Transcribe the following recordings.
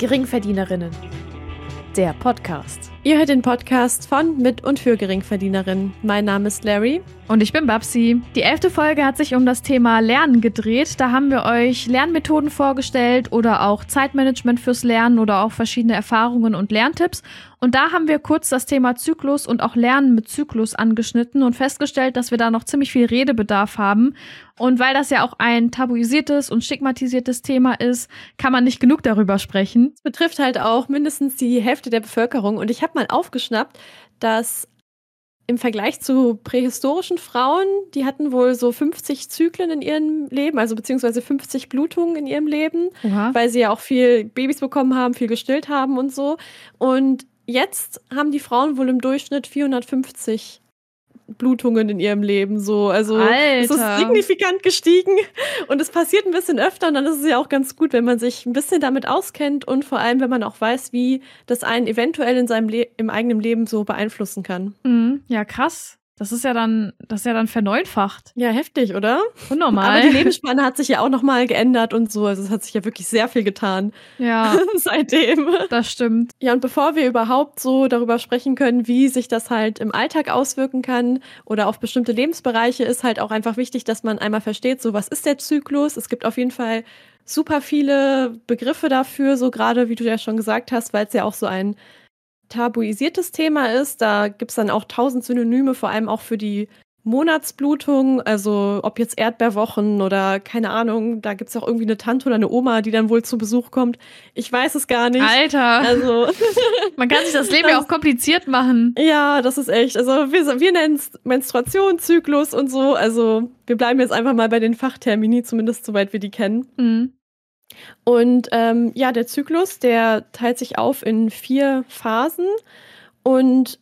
Geringverdienerinnen. Der Podcast. Ihr hört den Podcast von, mit und für Geringverdienerinnen. Mein Name ist Larry. Und ich bin Babsi. Die elfte Folge hat sich um das Thema Lernen gedreht. Da haben wir euch Lernmethoden vorgestellt oder auch Zeitmanagement fürs Lernen oder auch verschiedene Erfahrungen und Lerntipps. Und da haben wir kurz das Thema Zyklus und auch Lernen mit Zyklus angeschnitten und festgestellt, dass wir da noch ziemlich viel Redebedarf haben. Und weil das ja auch ein tabuisiertes und stigmatisiertes Thema ist, kann man nicht genug darüber sprechen. Es betrifft halt auch mindestens die Hälfte der Bevölkerung. Und ich habe mal aufgeschnappt, dass im Vergleich zu prähistorischen Frauen, die hatten wohl so 50 Zyklen in ihrem Leben, also beziehungsweise 50 Blutungen in ihrem Leben, Oha. weil sie ja auch viel Babys bekommen haben, viel gestillt haben und so. Und jetzt haben die Frauen wohl im Durchschnitt 450 Blutungen in ihrem Leben so. Also Alter. es ist signifikant gestiegen und es passiert ein bisschen öfter und dann ist es ja auch ganz gut, wenn man sich ein bisschen damit auskennt und vor allem, wenn man auch weiß, wie das einen eventuell in seinem Le im eigenen Leben so beeinflussen kann. Mhm. Ja, krass. Das ist ja dann, das ist ja dann verneunfacht. Ja, heftig, oder? Unnormal. Aber die Lebensspanne hat sich ja auch nochmal geändert und so. Also es hat sich ja wirklich sehr viel getan. Ja. seitdem. Das stimmt. Ja, und bevor wir überhaupt so darüber sprechen können, wie sich das halt im Alltag auswirken kann oder auf bestimmte Lebensbereiche, ist halt auch einfach wichtig, dass man einmal versteht, so was ist der Zyklus? Es gibt auf jeden Fall super viele Begriffe dafür, so gerade wie du ja schon gesagt hast, weil es ja auch so ein tabuisiertes Thema ist. Da gibt es dann auch tausend Synonyme, vor allem auch für die Monatsblutung, also ob jetzt Erdbeerwochen oder keine Ahnung, da gibt es auch irgendwie eine Tante oder eine Oma, die dann wohl zu Besuch kommt. Ich weiß es gar nicht. Alter. Also man kann sich das Leben das, ja auch kompliziert machen. Ja, das ist echt. Also wir, wir nennen es Menstruation, Zyklus und so. Also wir bleiben jetzt einfach mal bei den Fachtermini, zumindest soweit wir die kennen. Mhm. Und ähm, ja, der Zyklus, der teilt sich auf in vier Phasen und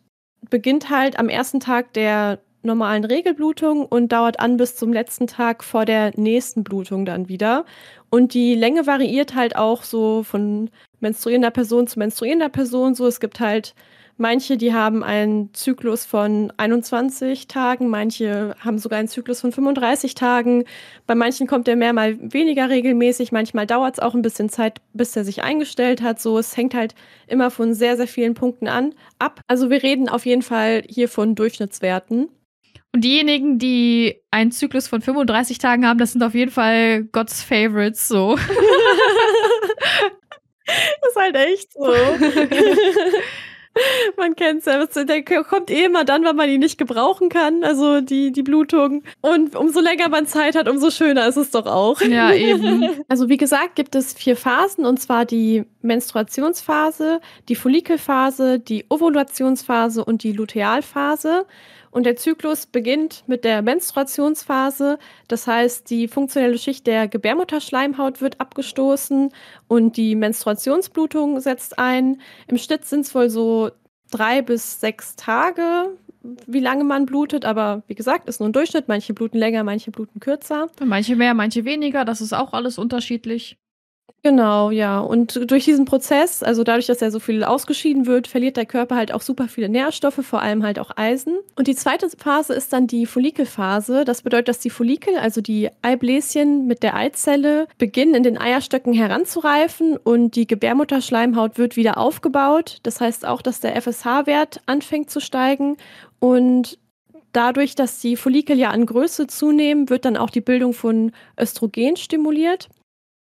beginnt halt am ersten Tag der normalen Regelblutung und dauert an bis zum letzten Tag vor der nächsten Blutung dann wieder. Und die Länge variiert halt auch so von menstruierender Person zu menstruierender Person. So, es gibt halt Manche, die haben einen Zyklus von 21 Tagen, manche haben sogar einen Zyklus von 35 Tagen. Bei manchen kommt der mehr mal weniger regelmäßig, manchmal dauert es auch ein bisschen Zeit, bis er sich eingestellt hat. So, es hängt halt immer von sehr, sehr vielen Punkten an ab. Also wir reden auf jeden Fall hier von Durchschnittswerten. Und diejenigen, die einen Zyklus von 35 Tagen haben, das sind auf jeden Fall Gods Favorites so. das ist halt echt so. Man kennt es ja. Der kommt eh immer dann, wenn man ihn nicht gebrauchen kann. Also die, die Blutung. Und umso länger man Zeit hat, umso schöner ist es doch auch. Ja, eben. Also wie gesagt, gibt es vier Phasen. Und zwar die Menstruationsphase, die Follikelphase, die Ovulationsphase und die Lutealphase. Und der Zyklus beginnt mit der Menstruationsphase. Das heißt, die funktionelle Schicht der Gebärmutterschleimhaut wird abgestoßen und die Menstruationsblutung setzt ein. Im Schnitt sind es wohl so drei bis sechs Tage, wie lange man blutet, aber wie gesagt, ist nur ein Durchschnitt. Manche bluten länger, manche bluten kürzer. Manche mehr, manche weniger. Das ist auch alles unterschiedlich. Genau, ja. Und durch diesen Prozess, also dadurch, dass er so viel ausgeschieden wird, verliert der Körper halt auch super viele Nährstoffe, vor allem halt auch Eisen. Und die zweite Phase ist dann die Follikelphase. Das bedeutet, dass die Follikel, also die Eibläschen mit der Eizelle, beginnen in den Eierstöcken heranzureifen und die Gebärmutterschleimhaut wird wieder aufgebaut. Das heißt auch, dass der FSH-Wert anfängt zu steigen und Dadurch, dass die Follikel ja an Größe zunehmen, wird dann auch die Bildung von Östrogen stimuliert.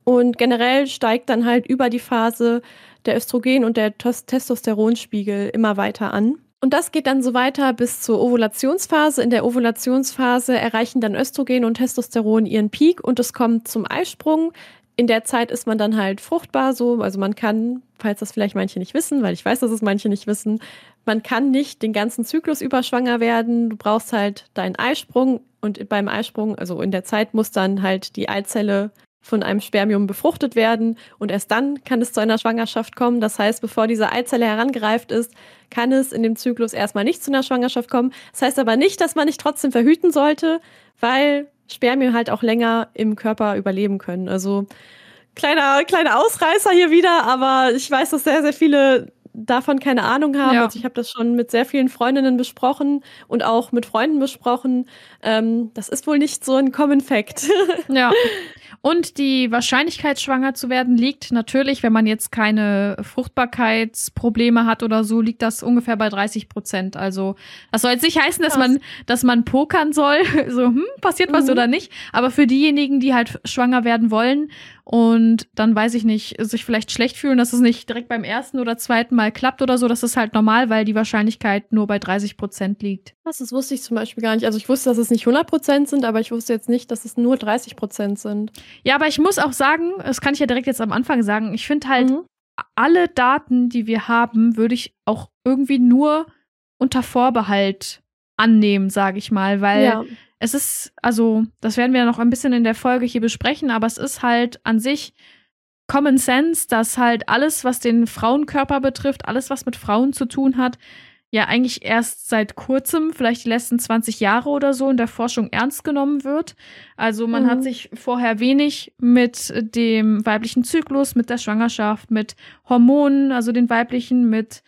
Und generell steigt dann halt über die Phase der Östrogen- und der Testosteronspiegel immer weiter an. Und das geht dann so weiter bis zur Ovulationsphase. In der Ovulationsphase erreichen dann Östrogen und Testosteron ihren Peak und es kommt zum Eisprung. In der Zeit ist man dann halt fruchtbar, so, also man kann, falls das vielleicht manche nicht wissen, weil ich weiß, dass es manche nicht wissen, man kann nicht den ganzen Zyklus über schwanger werden. Du brauchst halt deinen Eisprung und beim Eisprung, also in der Zeit muss dann halt die Eizelle von einem Spermium befruchtet werden und erst dann kann es zu einer Schwangerschaft kommen. Das heißt, bevor diese Eizelle herangereift ist, kann es in dem Zyklus erstmal nicht zu einer Schwangerschaft kommen. Das heißt aber nicht, dass man nicht trotzdem verhüten sollte, weil Spermien halt auch länger im Körper überleben können. Also kleiner, kleiner Ausreißer hier wieder, aber ich weiß, dass sehr, sehr viele davon keine Ahnung haben. Ja. Also ich habe das schon mit sehr vielen Freundinnen besprochen und auch mit Freunden besprochen. Ähm, das ist wohl nicht so ein Common Fact. Ja. Und die Wahrscheinlichkeit, schwanger zu werden, liegt natürlich, wenn man jetzt keine Fruchtbarkeitsprobleme hat oder so, liegt das ungefähr bei 30 Prozent. Also das soll jetzt nicht heißen, dass man, dass man pokern soll, so hm, passiert was mhm. oder nicht. Aber für diejenigen, die halt schwanger werden wollen und dann weiß ich nicht, sich vielleicht schlecht fühlen, dass es nicht direkt beim ersten oder zweiten Mal klappt oder so, das ist halt normal, weil die Wahrscheinlichkeit nur bei 30 Prozent liegt. Was, das wusste ich zum Beispiel gar nicht. Also ich wusste, dass es nicht 100 Prozent sind, aber ich wusste jetzt nicht, dass es nur 30 Prozent sind. Ja, aber ich muss auch sagen, das kann ich ja direkt jetzt am Anfang sagen, ich finde halt, mhm. alle Daten, die wir haben, würde ich auch irgendwie nur unter Vorbehalt annehmen, sage ich mal, weil ja. Es ist, also, das werden wir noch ein bisschen in der Folge hier besprechen, aber es ist halt an sich Common Sense, dass halt alles, was den Frauenkörper betrifft, alles, was mit Frauen zu tun hat, ja eigentlich erst seit kurzem, vielleicht die letzten 20 Jahre oder so, in der Forschung ernst genommen wird. Also man mhm. hat sich vorher wenig mit dem weiblichen Zyklus, mit der Schwangerschaft, mit Hormonen, also den weiblichen, mit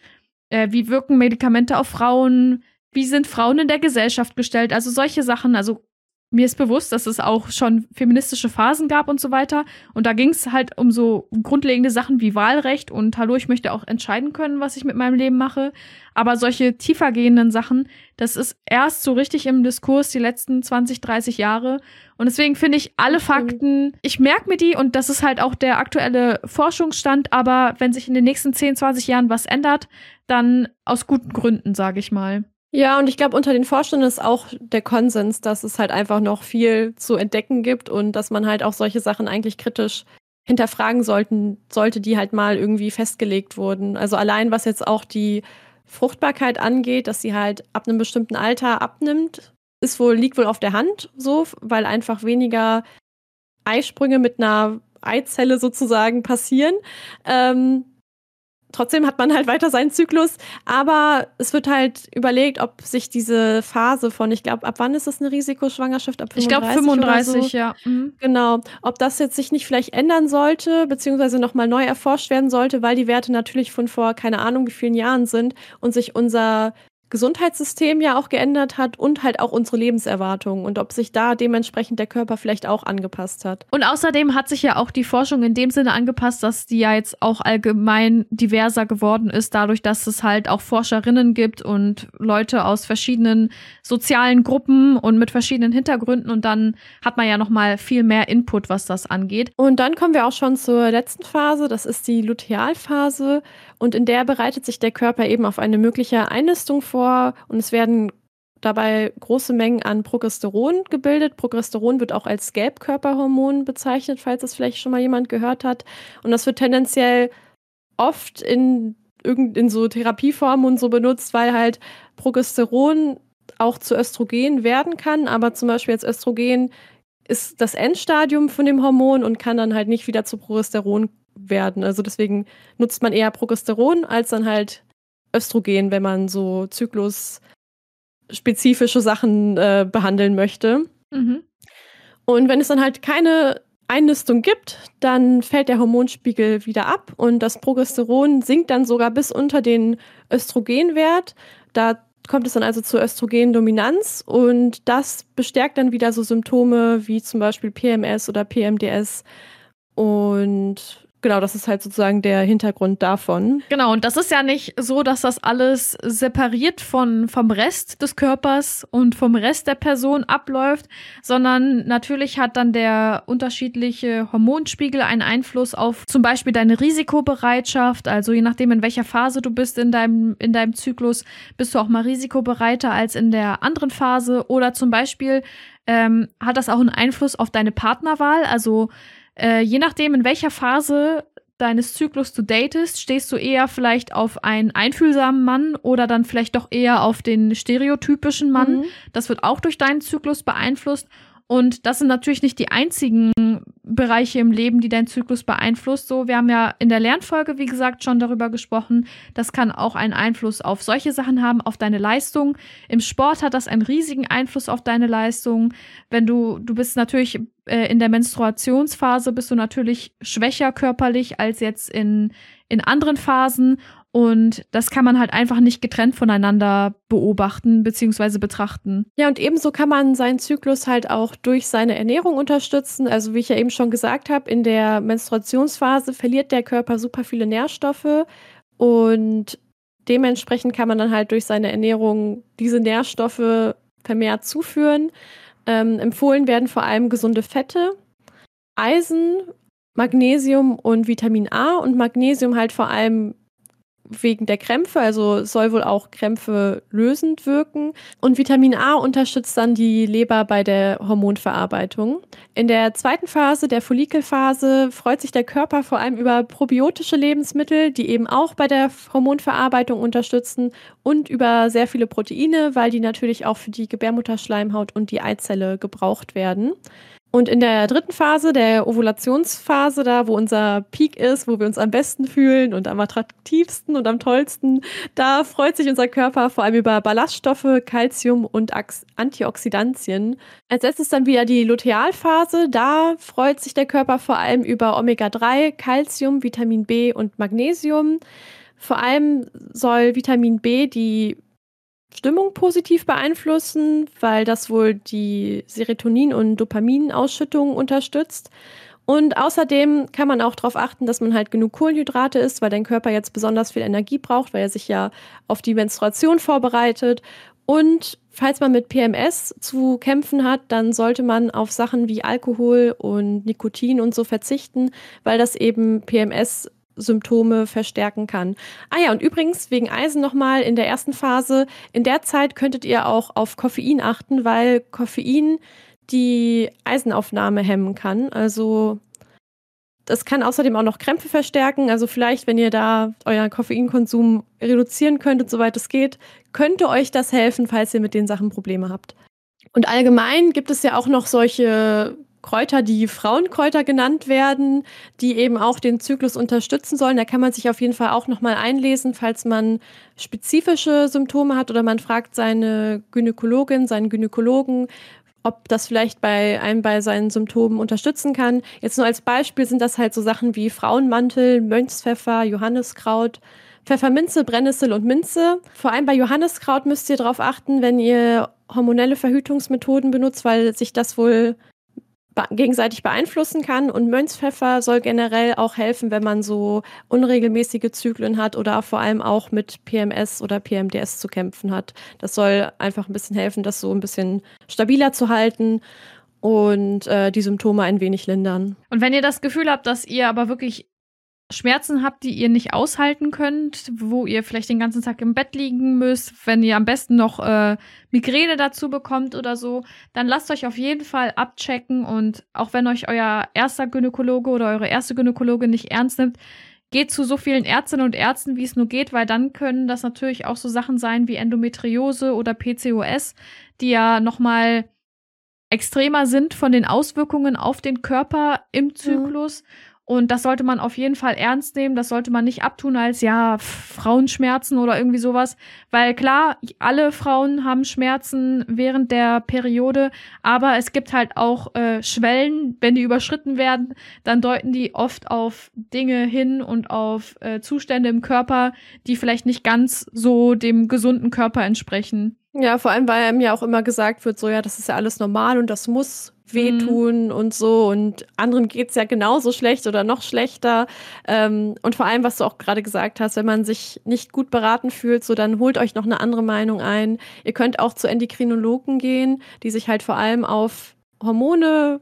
äh, wie wirken Medikamente auf Frauen, wie sind Frauen in der Gesellschaft gestellt, also solche Sachen, also mir ist bewusst, dass es auch schon feministische Phasen gab und so weiter. Und da ging es halt um so grundlegende Sachen wie Wahlrecht und hallo, ich möchte auch entscheiden können, was ich mit meinem Leben mache. Aber solche tiefergehenden Sachen, das ist erst so richtig im Diskurs die letzten 20, 30 Jahre. Und deswegen finde ich alle Fakten, ich merke mir die und das ist halt auch der aktuelle Forschungsstand. Aber wenn sich in den nächsten 10, 20 Jahren was ändert, dann aus guten Gründen, sage ich mal. Ja, und ich glaube, unter den Forschern ist auch der Konsens, dass es halt einfach noch viel zu entdecken gibt und dass man halt auch solche Sachen eigentlich kritisch hinterfragen sollten, sollte, die halt mal irgendwie festgelegt wurden. Also allein was jetzt auch die Fruchtbarkeit angeht, dass sie halt ab einem bestimmten Alter abnimmt, ist wohl, liegt wohl auf der Hand so, weil einfach weniger Eisprünge mit einer Eizelle sozusagen passieren. Ähm, trotzdem hat man halt weiter seinen Zyklus, aber es wird halt überlegt, ob sich diese Phase von, ich glaube, ab wann ist das eine Risikoschwangerschaft? Ab 35 ich glaube 35, so. ja. Mhm. Genau, ob das jetzt sich nicht vielleicht ändern sollte, beziehungsweise nochmal neu erforscht werden sollte, weil die Werte natürlich von vor keine Ahnung wie vielen Jahren sind und sich unser Gesundheitssystem ja auch geändert hat und halt auch unsere Lebenserwartung und ob sich da dementsprechend der Körper vielleicht auch angepasst hat. Und außerdem hat sich ja auch die Forschung in dem Sinne angepasst, dass die ja jetzt auch allgemein diverser geworden ist, dadurch, dass es halt auch Forscherinnen gibt und Leute aus verschiedenen sozialen Gruppen und mit verschiedenen Hintergründen und dann hat man ja noch mal viel mehr Input, was das angeht. Und dann kommen wir auch schon zur letzten Phase, das ist die Lutealphase und in der bereitet sich der Körper eben auf eine mögliche Einnistung vor und es werden dabei große Mengen an Progesteron gebildet. Progesteron wird auch als Gelbkörperhormon bezeichnet, falls das vielleicht schon mal jemand gehört hat. Und das wird tendenziell oft in, in so Therapieformen und so benutzt, weil halt Progesteron auch zu Östrogen werden kann, aber zum Beispiel jetzt Östrogen ist das Endstadium von dem Hormon und kann dann halt nicht wieder zu Progesteron werden. Also deswegen nutzt man eher Progesteron als dann halt Östrogen, wenn man so zyklusspezifische Sachen äh, behandeln möchte. Mhm. Und wenn es dann halt keine Einnistung gibt, dann fällt der Hormonspiegel wieder ab und das Progesteron sinkt dann sogar bis unter den Östrogenwert. Da kommt es dann also zur Östrogendominanz und das bestärkt dann wieder so Symptome wie zum Beispiel PMS oder PMDS. Und Genau, das ist halt sozusagen der Hintergrund davon. Genau, und das ist ja nicht so, dass das alles separiert von, vom Rest des Körpers und vom Rest der Person abläuft, sondern natürlich hat dann der unterschiedliche Hormonspiegel einen Einfluss auf zum Beispiel deine Risikobereitschaft. Also je nachdem, in welcher Phase du bist in deinem, in deinem Zyklus, bist du auch mal risikobereiter als in der anderen Phase. Oder zum Beispiel ähm, hat das auch einen Einfluss auf deine Partnerwahl. Also äh, je nachdem, in welcher Phase deines Zyklus du datest, stehst du eher vielleicht auf einen einfühlsamen Mann oder dann vielleicht doch eher auf den stereotypischen Mann. Mhm. Das wird auch durch deinen Zyklus beeinflusst. Und das sind natürlich nicht die einzigen Bereiche im Leben, die deinen Zyklus beeinflusst. So, wir haben ja in der Lernfolge, wie gesagt, schon darüber gesprochen. Das kann auch einen Einfluss auf solche Sachen haben, auf deine Leistung. Im Sport hat das einen riesigen Einfluss auf deine Leistung. Wenn du, du bist natürlich äh, in der Menstruationsphase, bist du natürlich schwächer körperlich als jetzt in, in anderen Phasen. Und das kann man halt einfach nicht getrennt voneinander beobachten bzw. betrachten. Ja, und ebenso kann man seinen Zyklus halt auch durch seine Ernährung unterstützen. Also wie ich ja eben schon gesagt habe, in der Menstruationsphase verliert der Körper super viele Nährstoffe und dementsprechend kann man dann halt durch seine Ernährung diese Nährstoffe vermehrt zuführen. Ähm, empfohlen werden vor allem gesunde Fette, Eisen, Magnesium und Vitamin A und Magnesium halt vor allem wegen der Krämpfe, also soll wohl auch Krämpfe lösend wirken. Und Vitamin A unterstützt dann die Leber bei der Hormonverarbeitung. In der zweiten Phase, der Follikelphase, freut sich der Körper vor allem über probiotische Lebensmittel, die eben auch bei der Hormonverarbeitung unterstützen und über sehr viele Proteine, weil die natürlich auch für die Gebärmutterschleimhaut und die Eizelle gebraucht werden. Und in der dritten Phase, der Ovulationsphase, da wo unser Peak ist, wo wir uns am besten fühlen und am attraktivsten und am tollsten, da freut sich unser Körper vor allem über Ballaststoffe, Calcium und Antioxidantien. Als letztes dann wieder die Lutealphase, da freut sich der Körper vor allem über Omega-3, Calcium, Vitamin B und Magnesium. Vor allem soll Vitamin B die Stimmung positiv beeinflussen, weil das wohl die Serotonin- und Dopaminausschüttung unterstützt. Und außerdem kann man auch darauf achten, dass man halt genug Kohlenhydrate isst, weil dein Körper jetzt besonders viel Energie braucht, weil er sich ja auf die Menstruation vorbereitet. Und falls man mit PMS zu kämpfen hat, dann sollte man auf Sachen wie Alkohol und Nikotin und so verzichten, weil das eben PMS Symptome verstärken kann. Ah ja, und übrigens wegen Eisen nochmal in der ersten Phase, in der Zeit könntet ihr auch auf Koffein achten, weil Koffein die Eisenaufnahme hemmen kann. Also das kann außerdem auch noch Krämpfe verstärken. Also vielleicht, wenn ihr da euren Koffeinkonsum reduzieren könntet, soweit es geht, könnte euch das helfen, falls ihr mit den Sachen Probleme habt. Und allgemein gibt es ja auch noch solche Kräuter, die Frauenkräuter genannt werden, die eben auch den Zyklus unterstützen sollen. Da kann man sich auf jeden Fall auch nochmal einlesen, falls man spezifische Symptome hat oder man fragt seine Gynäkologin, seinen Gynäkologen, ob das vielleicht bei einem bei seinen Symptomen unterstützen kann. Jetzt nur als Beispiel sind das halt so Sachen wie Frauenmantel, Mönchspfeffer, Johanniskraut, Pfefferminze, Brennnessel und Minze. Vor allem bei Johanniskraut müsst ihr darauf achten, wenn ihr hormonelle Verhütungsmethoden benutzt, weil sich das wohl gegenseitig beeinflussen kann. Und Mönchspfeffer soll generell auch helfen, wenn man so unregelmäßige Zyklen hat oder vor allem auch mit PMS oder PMDS zu kämpfen hat. Das soll einfach ein bisschen helfen, das so ein bisschen stabiler zu halten und äh, die Symptome ein wenig lindern. Und wenn ihr das Gefühl habt, dass ihr aber wirklich Schmerzen habt, die ihr nicht aushalten könnt, wo ihr vielleicht den ganzen Tag im Bett liegen müsst, wenn ihr am besten noch äh, Migräne dazu bekommt oder so, dann lasst euch auf jeden Fall abchecken und auch wenn euch euer erster Gynäkologe oder eure erste Gynäkologe nicht ernst nimmt, geht zu so vielen Ärztinnen und Ärzten, wie es nur geht, weil dann können das natürlich auch so Sachen sein wie Endometriose oder PCOS, die ja nochmal extremer sind von den Auswirkungen auf den Körper im mhm. Zyklus. Mhm. Und das sollte man auf jeden Fall ernst nehmen. Das sollte man nicht abtun als, ja, Frauenschmerzen oder irgendwie sowas. Weil klar, alle Frauen haben Schmerzen während der Periode, aber es gibt halt auch äh, Schwellen, wenn die überschritten werden, dann deuten die oft auf Dinge hin und auf äh, Zustände im Körper, die vielleicht nicht ganz so dem gesunden Körper entsprechen. Ja, vor allem, weil mir auch immer gesagt wird, so ja, das ist ja alles normal und das muss wehtun mhm. und so und anderen geht's ja genauso schlecht oder noch schlechter. Ähm, und vor allem, was du auch gerade gesagt hast, wenn man sich nicht gut beraten fühlt, so dann holt euch noch eine andere Meinung ein. Ihr könnt auch zu Endokrinologen gehen, die sich halt vor allem auf Hormone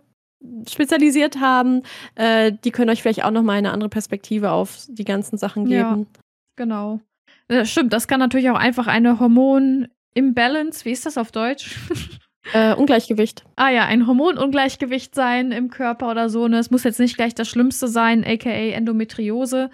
spezialisiert haben. Äh, die können euch vielleicht auch noch mal eine andere Perspektive auf die ganzen Sachen geben. Ja, genau. Das stimmt, das kann natürlich auch einfach eine Hormon-Imbalance, wie ist das auf Deutsch? Äh, Ungleichgewicht. Ah ja, ein Hormonungleichgewicht sein im Körper oder so. Ne? Es muss jetzt nicht gleich das Schlimmste sein, aka Endometriose.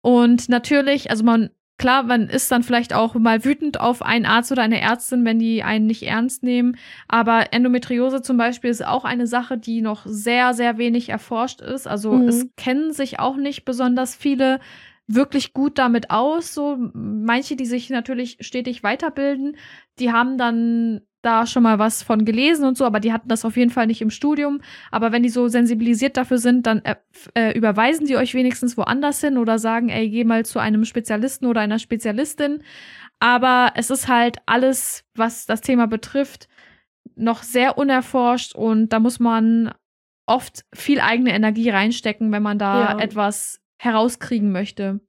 Und natürlich, also man, klar, man ist dann vielleicht auch mal wütend auf einen Arzt oder eine Ärztin, wenn die einen nicht ernst nehmen. Aber Endometriose zum Beispiel ist auch eine Sache, die noch sehr, sehr wenig erforscht ist. Also mhm. es kennen sich auch nicht besonders viele wirklich gut damit aus. So manche, die sich natürlich stetig weiterbilden, die haben dann da schon mal was von gelesen und so, aber die hatten das auf jeden Fall nicht im Studium. Aber wenn die so sensibilisiert dafür sind, dann äh, äh, überweisen die euch wenigstens woanders hin oder sagen, ey, geh mal zu einem Spezialisten oder einer Spezialistin. Aber es ist halt alles, was das Thema betrifft, noch sehr unerforscht und da muss man oft viel eigene Energie reinstecken, wenn man da ja. etwas herauskriegen möchte.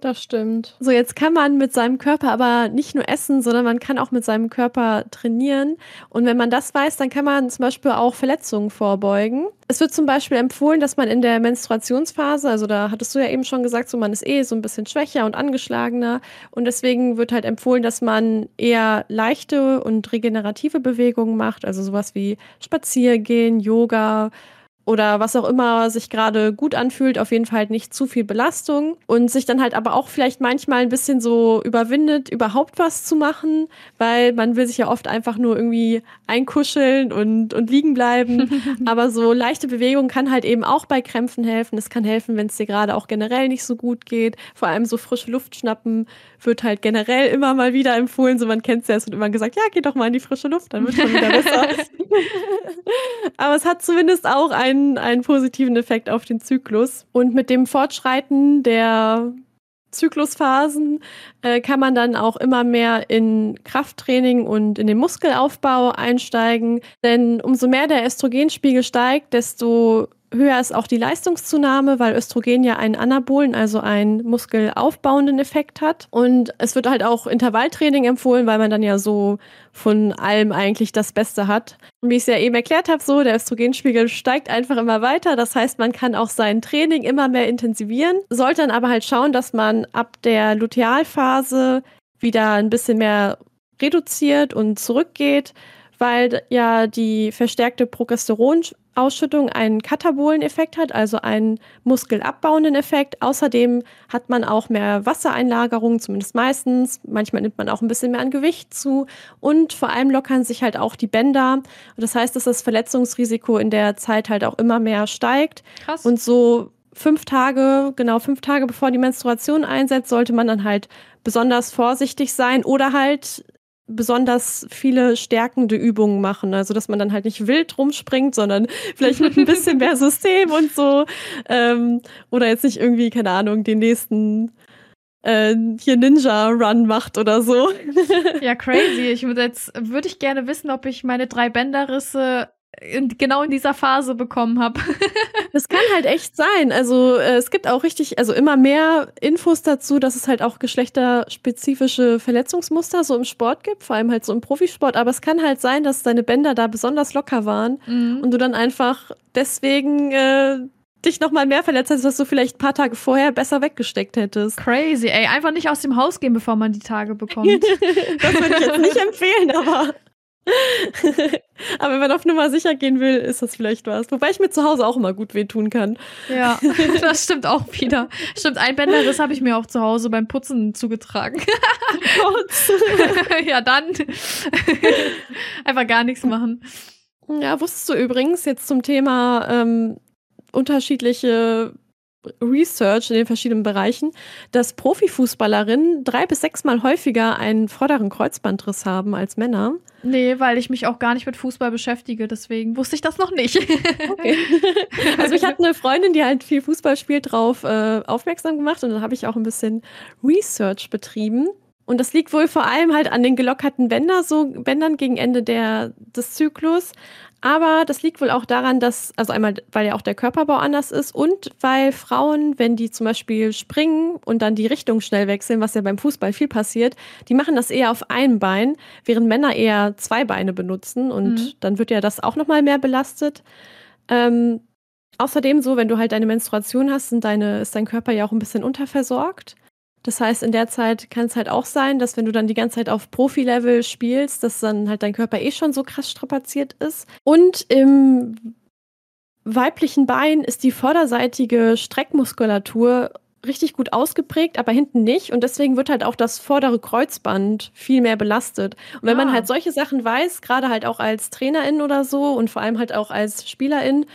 Das stimmt. So, jetzt kann man mit seinem Körper aber nicht nur essen, sondern man kann auch mit seinem Körper trainieren. Und wenn man das weiß, dann kann man zum Beispiel auch Verletzungen vorbeugen. Es wird zum Beispiel empfohlen, dass man in der Menstruationsphase, also da hattest du ja eben schon gesagt, so man ist eh so ein bisschen schwächer und angeschlagener. Und deswegen wird halt empfohlen, dass man eher leichte und regenerative Bewegungen macht, also sowas wie Spaziergehen, Yoga, oder was auch immer sich gerade gut anfühlt, auf jeden Fall halt nicht zu viel Belastung und sich dann halt aber auch vielleicht manchmal ein bisschen so überwindet, überhaupt was zu machen, weil man will sich ja oft einfach nur irgendwie einkuscheln und, und liegen bleiben. aber so leichte Bewegung kann halt eben auch bei Krämpfen helfen. Es kann helfen, wenn es dir gerade auch generell nicht so gut geht. Vor allem so frische Luft schnappen wird halt generell immer mal wieder empfohlen. So man kennt es ja, es wird immer gesagt, ja, geh doch mal in die frische Luft, dann wird schon wieder besser. aber es hat zumindest auch einen einen, positiven Effekt auf den Zyklus. Und mit dem Fortschreiten der Zyklusphasen äh, kann man dann auch immer mehr in Krafttraining und in den Muskelaufbau einsteigen. Denn umso mehr der Östrogenspiegel steigt, desto höher ist auch die Leistungszunahme, weil Östrogen ja einen anabolen, also einen muskelaufbauenden Effekt hat. Und es wird halt auch Intervalltraining empfohlen, weil man dann ja so von allem eigentlich das Beste hat. Und wie ich es ja eben erklärt habe, so der Östrogenspiegel steigt einfach immer weiter. Das heißt, man kann auch sein Training immer mehr intensivieren, sollte dann aber halt schauen, dass man ab der Lutealphase wieder ein bisschen mehr reduziert und zurückgeht, weil ja die verstärkte Progesteron Ausschüttung einen katabolen Effekt hat, also einen muskelabbauenden Effekt. Außerdem hat man auch mehr Wassereinlagerung, zumindest meistens. Manchmal nimmt man auch ein bisschen mehr an Gewicht zu und vor allem lockern sich halt auch die Bänder. Und das heißt, dass das Verletzungsrisiko in der Zeit halt auch immer mehr steigt. Krass. Und so fünf Tage, genau fünf Tage bevor die Menstruation einsetzt, sollte man dann halt besonders vorsichtig sein oder halt besonders viele stärkende Übungen machen. Also, dass man dann halt nicht wild rumspringt, sondern vielleicht mit ein bisschen mehr System und so. Ähm, oder jetzt nicht irgendwie, keine Ahnung, den nächsten äh, hier Ninja-Run macht oder so. ja, crazy. Ich würde jetzt würde ich gerne wissen, ob ich meine drei Bänderrisse in, genau in dieser Phase bekommen habe. das kann halt echt sein. Also äh, es gibt auch richtig, also immer mehr Infos dazu, dass es halt auch geschlechterspezifische Verletzungsmuster so im Sport gibt, vor allem halt so im Profisport. Aber es kann halt sein, dass deine Bänder da besonders locker waren mhm. und du dann einfach deswegen äh, dich noch mal mehr verletzt hast, was du vielleicht ein paar Tage vorher besser weggesteckt hättest. Crazy, ey. Einfach nicht aus dem Haus gehen, bevor man die Tage bekommt. das würde ich jetzt nicht empfehlen, aber Aber wenn man auf Nummer sicher gehen will, ist das vielleicht was. Wobei ich mir zu Hause auch immer gut wehtun kann. Ja, das stimmt auch wieder. Stimmt, ein Bänderriss habe ich mir auch zu Hause beim Putzen zugetragen. ja, dann einfach gar nichts machen. Ja, wusstest du übrigens jetzt zum Thema ähm, unterschiedliche Research in den verschiedenen Bereichen, dass Profifußballerinnen drei bis sechsmal häufiger einen vorderen Kreuzbandriss haben als Männer. Nee, weil ich mich auch gar nicht mit Fußball beschäftige, deswegen wusste ich das noch nicht. Okay. Also ich hatte eine Freundin, die halt viel Fußball spielt, drauf äh, aufmerksam gemacht und dann habe ich auch ein bisschen Research betrieben. Und das liegt wohl vor allem halt an den gelockerten Bänder, so Bändern gegen Ende der, des Zyklus. Aber das liegt wohl auch daran, dass, also einmal, weil ja auch der Körperbau anders ist und weil Frauen, wenn die zum Beispiel springen und dann die Richtung schnell wechseln, was ja beim Fußball viel passiert, die machen das eher auf einem Bein, während Männer eher zwei Beine benutzen und mhm. dann wird ja das auch nochmal mehr belastet. Ähm, außerdem so, wenn du halt deine Menstruation hast, sind deine, ist dein Körper ja auch ein bisschen unterversorgt. Das heißt, in der Zeit kann es halt auch sein, dass wenn du dann die ganze Zeit auf Profi-Level spielst, dass dann halt dein Körper eh schon so krass strapaziert ist. Und im weiblichen Bein ist die vorderseitige Streckmuskulatur richtig gut ausgeprägt, aber hinten nicht. Und deswegen wird halt auch das vordere Kreuzband viel mehr belastet. Und wenn ah. man halt solche Sachen weiß, gerade halt auch als Trainerin oder so und vor allem halt auch als Spielerin,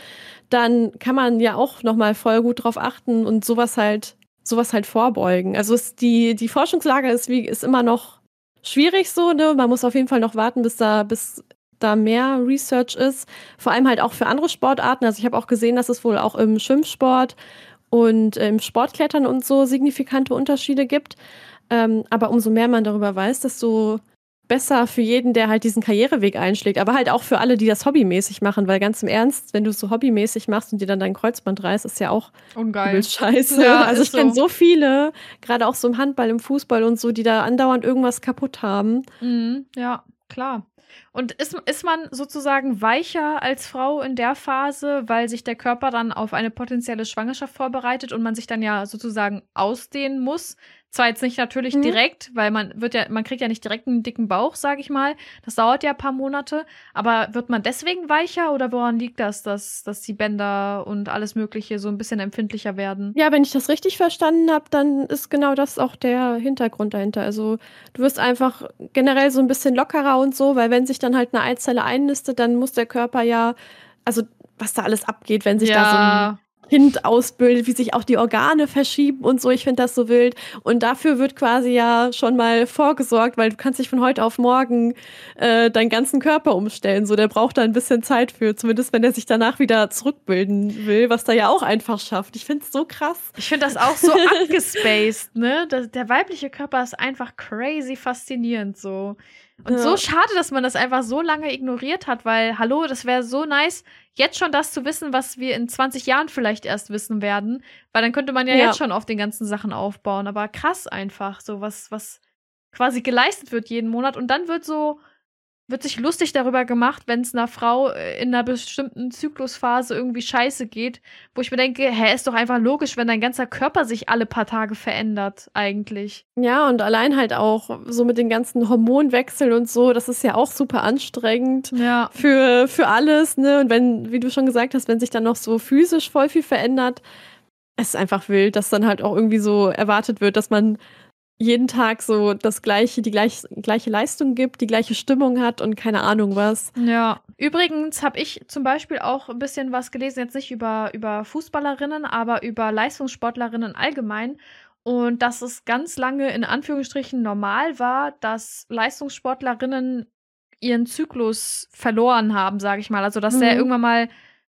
dann kann man ja auch nochmal voll gut drauf achten und sowas halt sowas halt vorbeugen. Also es, die, die Forschungslage ist, wie, ist immer noch schwierig so, ne? Man muss auf jeden Fall noch warten, bis da, bis da mehr Research ist. Vor allem halt auch für andere Sportarten. Also ich habe auch gesehen, dass es wohl auch im Schwimmsport und im Sportklettern und so signifikante Unterschiede gibt. Ähm, aber umso mehr man darüber weiß, desto besser für jeden, der halt diesen Karriereweg einschlägt, aber halt auch für alle, die das hobbymäßig machen, weil ganz im Ernst, wenn du es so hobbymäßig machst und dir dann dein Kreuzband reißt, ist ja auch Ungeil. scheiße. Ja, also ich kenne so. so viele, gerade auch so im Handball, im Fußball und so, die da andauernd irgendwas kaputt haben. Mhm, ja, klar. Und ist, ist man sozusagen weicher als Frau in der Phase, weil sich der Körper dann auf eine potenzielle Schwangerschaft vorbereitet und man sich dann ja sozusagen ausdehnen muss? Zwar jetzt nicht natürlich Mhm. direkt, weil man wird ja, man kriegt ja nicht direkt einen dicken Bauch, sage ich mal. Das dauert ja ein paar Monate. Aber wird man deswegen weicher oder woran liegt das, dass, dass die Bänder und alles Mögliche so ein bisschen empfindlicher werden? Ja, wenn ich das richtig verstanden habe, dann ist genau das auch der Hintergrund dahinter. Also du wirst einfach generell so ein bisschen lockerer und so, weil wenn sich dann halt eine Eizelle einnistet, dann muss der Körper ja, also was da alles abgeht, wenn sich da so ein Kind ausbildet, wie sich auch die Organe verschieben und so. Ich finde das so wild. Und dafür wird quasi ja schon mal vorgesorgt, weil du kannst nicht von heute auf morgen äh, deinen ganzen Körper umstellen. So, der braucht da ein bisschen Zeit für, zumindest wenn er sich danach wieder zurückbilden will, was der ja auch einfach schafft. Ich finde es so krass. Ich finde das auch so abgespaced, ne? Das, der weibliche Körper ist einfach crazy faszinierend so. Und Ja. so schade, dass man das einfach so lange ignoriert hat, weil, hallo, das wäre so nice, jetzt schon das zu wissen, was wir in 20 Jahren vielleicht erst wissen werden. Weil dann könnte man ja, Ja. jetzt schon auf den ganzen Sachen aufbauen. Aber krass einfach, so was, was quasi geleistet wird jeden Monat. Und dann wird so, wird sich lustig darüber gemacht, wenn es einer Frau äh, in einer bestimmten Zyklusphase irgendwie scheiße geht, wo ich mir denke, hä, ist doch einfach logisch, wenn dein ganzer Körper sich alle paar Tage verändert, eigentlich. Ja, und allein halt auch so mit den ganzen Hormonwechseln und so, das ist ja auch super anstrengend. Ja. für, für alles, ne? Und wenn, wie du schon gesagt hast, wenn sich dann noch so physisch voll viel verändert, es ist einfach wild, dass dann halt auch irgendwie so erwartet wird, dass man jeden Tag so das gleiche, die gleich, gleiche Leistung gibt, die gleiche Stimmung hat und keine Ahnung was. Ja. Übrigens habe ich zum Beispiel auch ein bisschen was gelesen, jetzt nicht über, über Fußballerinnen, aber über Leistungssportlerinnen allgemein. Und dass es ganz lange in Anführungsstrichen normal war, dass Leistungssportlerinnen ihren Zyklus verloren haben, sage ich mal. Also, dass der Mhm. irgendwann mal,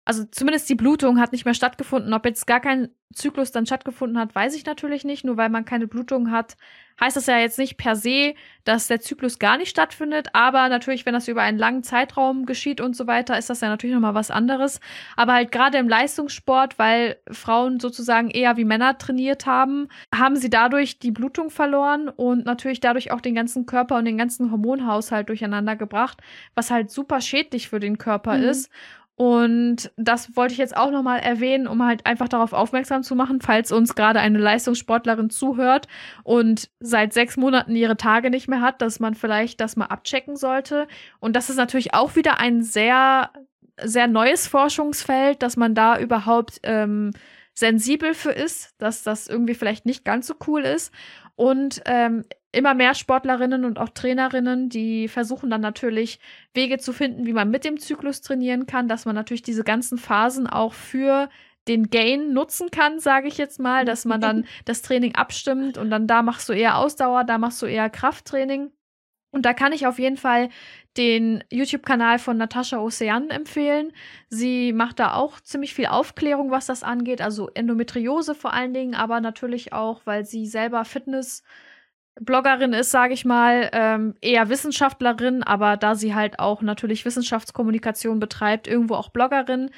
also zumindest die Blutung hat nicht mehr stattgefunden. Ob jetzt gar kein Zyklus dann stattgefunden hat, weiß ich natürlich nicht. Nur weil man keine Blutung hat, heißt das ja jetzt nicht per se, dass der Zyklus gar nicht stattfindet. Aber natürlich, wenn das über einen langen Zeitraum geschieht und so weiter, ist das ja natürlich nochmal was anderes. Aber halt gerade im Leistungssport, weil Frauen sozusagen eher wie Männer trainiert haben, haben sie dadurch die Blutung verloren und natürlich dadurch auch den ganzen Körper und den ganzen Hormonhaushalt durcheinander gebracht, was halt super schädlich für den Körper Mhm. ist. Und das wollte ich jetzt auch nochmal erwähnen, um halt einfach darauf aufmerksam zu machen, falls uns gerade eine Leistungssportlerin zuhört und seit sechs Monaten ihre Tage nicht mehr hat, dass man vielleicht das mal abchecken sollte. Und das ist natürlich auch wieder ein sehr, sehr neues Forschungsfeld, dass man da überhaupt ähm, sensibel für ist, dass das irgendwie vielleicht nicht ganz so cool ist. Und ähm, immer mehr Sportlerinnen und auch Trainerinnen, die versuchen dann natürlich Wege zu finden, wie man mit dem Zyklus trainieren kann, dass man natürlich diese ganzen Phasen auch für den Gain nutzen kann, sage ich jetzt mal, dass man dann das Training abstimmt und dann da machst du eher Ausdauer, da machst du eher Krafttraining. Und da kann ich auf jeden Fall den YouTube-Kanal von Natascha Ocean empfehlen. Sie macht da auch ziemlich viel Aufklärung, was das angeht, also Endometriose vor allen Dingen, aber natürlich auch, weil sie selber Fitness Bloggerin ist, sage ich mal, ähm, eher Wissenschaftlerin, aber da sie halt auch natürlich Wissenschaftskommunikation betreibt, irgendwo auch Bloggerin,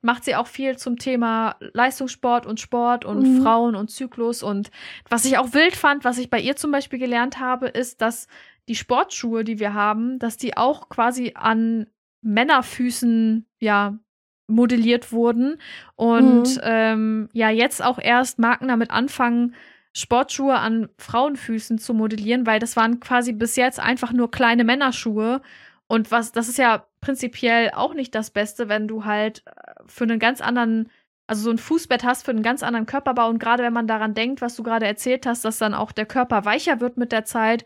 macht sie auch viel zum Thema Leistungssport und Sport und Mhm. Frauen und Zyklus. Und was ich auch wild fand, was ich bei ihr zum Beispiel gelernt habe, ist, dass die Sportschuhe, die wir haben, dass die auch quasi an Männerfüßen, ja, modelliert wurden. Und Mhm. ähm, ja, jetzt auch erst Marken damit anfangen, Sportschuhe an Frauenfüßen zu modellieren, weil das waren quasi bis jetzt einfach nur kleine Männerschuhe. Und was, das ist ja prinzipiell auch nicht das Beste, wenn du halt äh, für einen ganz anderen, also so ein Fußbett hast für einen ganz anderen Körperbau. Und gerade wenn man daran denkt, was du gerade erzählt hast, dass dann auch der Körper weicher wird mit der Zeit,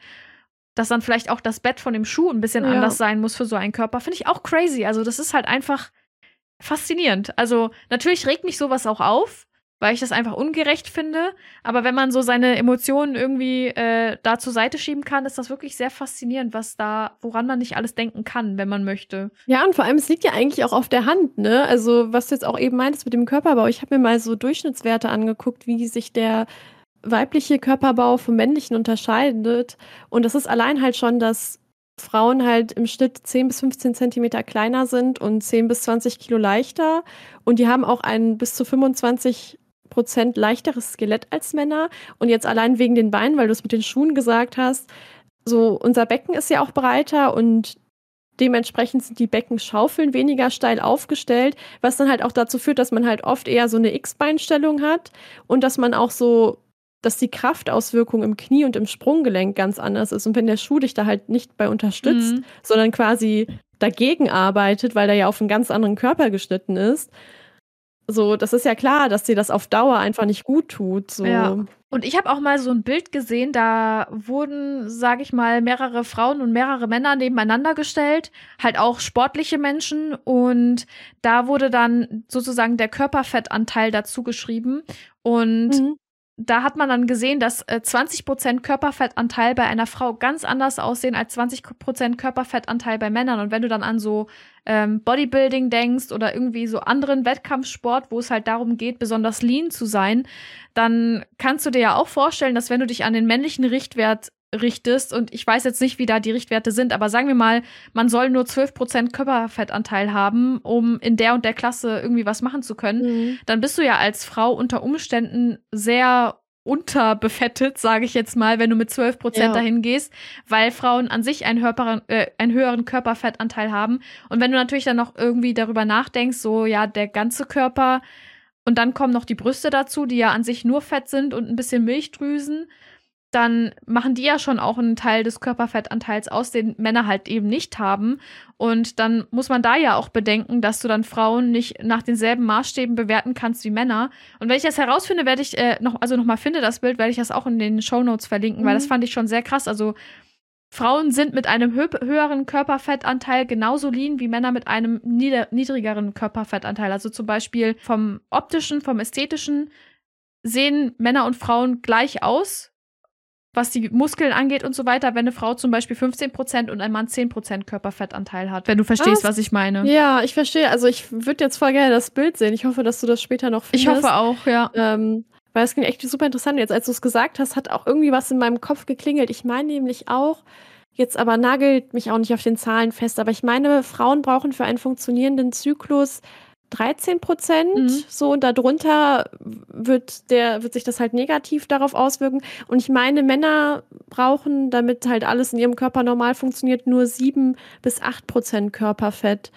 dass dann vielleicht auch das Bett von dem Schuh ein bisschen Ja. anders sein muss für so einen Körper, finde ich auch crazy. Also das ist halt einfach faszinierend. Also natürlich regt mich sowas auch auf, weil ich das einfach ungerecht finde. Aber wenn man so seine Emotionen irgendwie äh, da zur Seite schieben kann, ist das wirklich sehr faszinierend, was da, woran man nicht alles denken kann, wenn man möchte. Ja, und vor allem, es liegt ja eigentlich auch auf der Hand, ne? Also, was du jetzt auch eben meintest mit dem Körperbau, ich habe mir mal so Durchschnittswerte angeguckt, wie sich der weibliche Körperbau vom männlichen unterscheidet. Und das ist allein halt schon, dass Frauen halt im Schnitt 10 bis 15 Zentimeter kleiner sind und 10 bis 20 Kilo leichter. Und die haben auch ein bis zu 25 Prozent leichteres Skelett als Männer. Und jetzt allein wegen den Beinen, weil du es mit den Schuhen gesagt hast, so unser Becken ist ja auch breiter und dementsprechend sind die Beckenschaufeln weniger steil aufgestellt, was dann halt auch dazu führt, dass man halt oft eher so eine X-Beinstellung hat und dass man auch so, dass die Kraftauswirkung im Knie und im Sprunggelenk ganz anders ist. Und wenn der Schuh dich da halt nicht bei unterstützt, mhm. sondern quasi dagegen arbeitet, weil der ja auf einen ganz anderen Körper geschnitten ist, so, das ist ja klar, dass dir das auf Dauer einfach nicht gut tut. So. Ja. Und ich habe auch mal so ein Bild gesehen, da wurden, sage ich mal, mehrere Frauen und mehrere Männer nebeneinander gestellt, halt auch sportliche Menschen und da wurde dann sozusagen der Körperfettanteil dazu geschrieben und mhm da hat man dann gesehen, dass äh, 20% Körperfettanteil bei einer Frau ganz anders aussehen als 20% Körperfettanteil bei Männern. Und wenn du dann an so ähm, Bodybuilding denkst oder irgendwie so anderen Wettkampfsport, wo es halt darum geht, besonders lean zu sein, dann kannst du dir ja auch vorstellen, dass wenn du dich an den männlichen Richtwert richtest, und ich weiß jetzt nicht, wie da die Richtwerte sind, aber sagen wir mal, man soll nur 12% Körperfettanteil haben, um in der und der Klasse irgendwie was machen zu können, mhm. dann bist du ja als Frau unter Umständen sehr unterbefettet, sage ich jetzt mal, wenn du mit 12 Prozent ja. dahin gehst, weil Frauen an sich einen höheren, äh, einen höheren Körperfettanteil haben. Und wenn du natürlich dann noch irgendwie darüber nachdenkst, so ja, der ganze Körper und dann kommen noch die Brüste dazu, die ja an sich nur Fett sind und ein bisschen Milchdrüsen, dann machen die ja schon auch einen Teil des Körperfettanteils aus, den Männer halt eben nicht haben. Und dann muss man da ja auch bedenken, dass du dann Frauen nicht nach denselben Maßstäben bewerten kannst wie Männer. Und wenn ich das herausfinde, werde ich äh, noch, also nochmal finde das Bild, werde ich das auch in den Show Notes verlinken, mhm. weil das mhm. fand ich schon sehr krass. Also Frauen sind mit einem hö höheren Körperfettanteil genauso lean wie Männer mit einem niedrigeren Körperfettanteil. Also zum Beispiel vom optischen, vom ästhetischen sehen Männer und Frauen gleich aus, was die Muskeln angeht und so weiter, wenn eine Frau zum Beispiel 15% und ein Mann 10% Körperfettanteil hat, wenn du verstehst, was, was ich meine. Ja, ich verstehe. Also ich würde jetzt voll gerne das Bild sehen. Ich hoffe, dass du das später noch findest. Ich hoffe auch, ja. Ähm, weil es klingt echt super interessant. Jetzt, als du es gesagt hast, hat auch irgendwie was in meinem Kopf geklingelt. Ich meine nämlich auch, jetzt aber nagelt mich auch nicht auf den Zahlen fest, aber ich meine, Frauen brauchen für einen funktionierenden Zyklus 13 Prozent, mhm. so und darunter wird der, wird sich das halt negativ darauf auswirken. Und ich meine, Männer brauchen, damit halt alles in ihrem Körper normal funktioniert, nur 7 bis 8 Prozent Körperfett.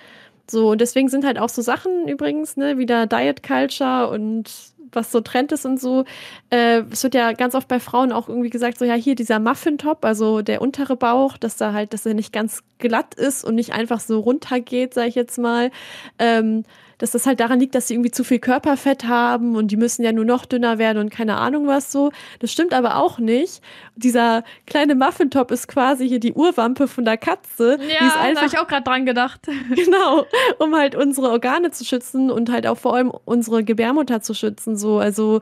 So, und deswegen sind halt auch so Sachen übrigens, ne, wieder Diet Culture und was so Trend ist und so. Äh, es wird ja ganz oft bei Frauen auch irgendwie gesagt, so ja, hier dieser Muffin-Top, also der untere Bauch, dass da halt, dass er nicht ganz glatt ist und nicht einfach so runtergeht, sag ich jetzt mal. Ähm, dass das halt daran liegt, dass sie irgendwie zu viel Körperfett haben und die müssen ja nur noch dünner werden und keine Ahnung was so. Das stimmt aber auch nicht. Dieser kleine Muffintop ist quasi hier die Urwampe von der Katze. Ja, da habe ich auch gerade dran gedacht. Genau, um halt unsere Organe zu schützen und halt auch vor allem unsere Gebärmutter zu schützen. So, also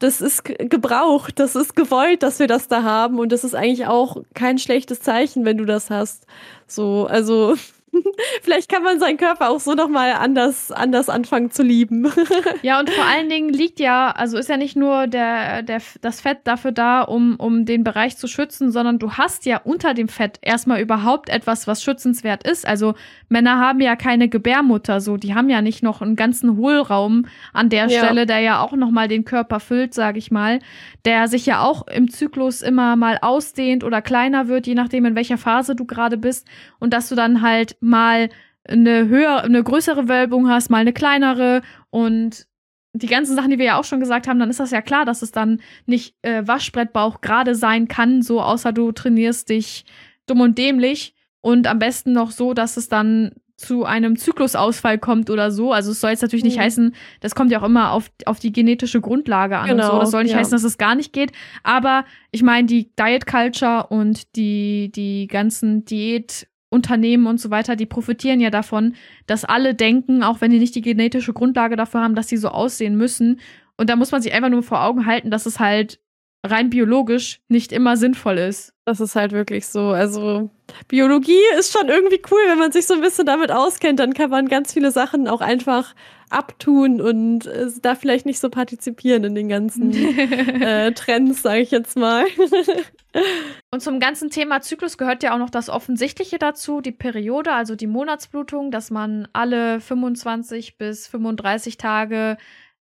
das ist gebraucht, das ist gewollt, dass wir das da haben und das ist eigentlich auch kein schlechtes Zeichen, wenn du das hast. So, also Vielleicht kann man seinen Körper auch so nochmal anders, anders anfangen zu lieben. ja, und vor allen Dingen liegt ja, also ist ja nicht nur der, der, das Fett dafür da, um, um den Bereich zu schützen, sondern du hast ja unter dem Fett erstmal überhaupt etwas, was schützenswert ist. Also Männer haben ja keine Gebärmutter, so, die haben ja nicht noch einen ganzen Hohlraum an der ja. Stelle, der ja auch nochmal den Körper füllt, sag ich mal, der sich ja auch im Zyklus immer mal ausdehnt oder kleiner wird, je nachdem, in welcher Phase du gerade bist. Und dass du dann halt mal eine höhere, eine größere Wölbung hast, mal eine kleinere und die ganzen Sachen, die wir ja auch schon gesagt haben, dann ist das ja klar, dass es dann nicht äh, Waschbrettbauch gerade sein kann, so außer du trainierst dich dumm und dämlich und am besten noch so, dass es dann zu einem Zyklusausfall kommt oder so. Also es soll jetzt natürlich nicht mhm. heißen, das kommt ja auch immer auf, auf die genetische Grundlage an genau, und so. Genau, das soll nicht ja. heißen, dass es gar nicht geht. Aber ich meine, die Diet Culture und die, die ganzen Diät Unternehmen und so weiter, die profitieren ja davon, dass alle denken, auch wenn die nicht die genetische Grundlage dafür haben, dass sie so aussehen müssen. Und da muss man sich einfach nur vor Augen halten, dass es halt rein biologisch nicht immer sinnvoll ist. Das ist halt wirklich so. Also Biologie ist schon irgendwie cool, wenn man sich so ein bisschen damit auskennt, dann kann man ganz viele Sachen auch einfach abtun und äh, da vielleicht nicht so partizipieren in den ganzen äh, Trends, sage ich jetzt mal. und zum ganzen Thema Zyklus gehört ja auch noch das Offensichtliche dazu, die Periode, also die Monatsblutung, dass man alle 25 bis 35 Tage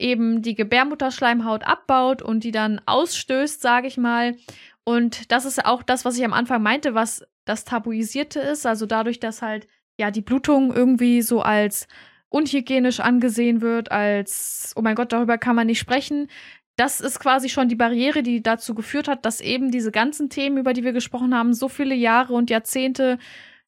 eben die Gebärmutterschleimhaut abbaut und die dann ausstößt, sage ich mal. Und das ist auch das, was ich am Anfang meinte, was das Tabuisierte ist. Also dadurch, dass halt ja die Blutung irgendwie so als unhygienisch angesehen wird, als, oh mein Gott, darüber kann man nicht sprechen. Das ist quasi schon die Barriere, die dazu geführt hat, dass eben diese ganzen Themen, über die wir gesprochen haben, so viele Jahre und Jahrzehnte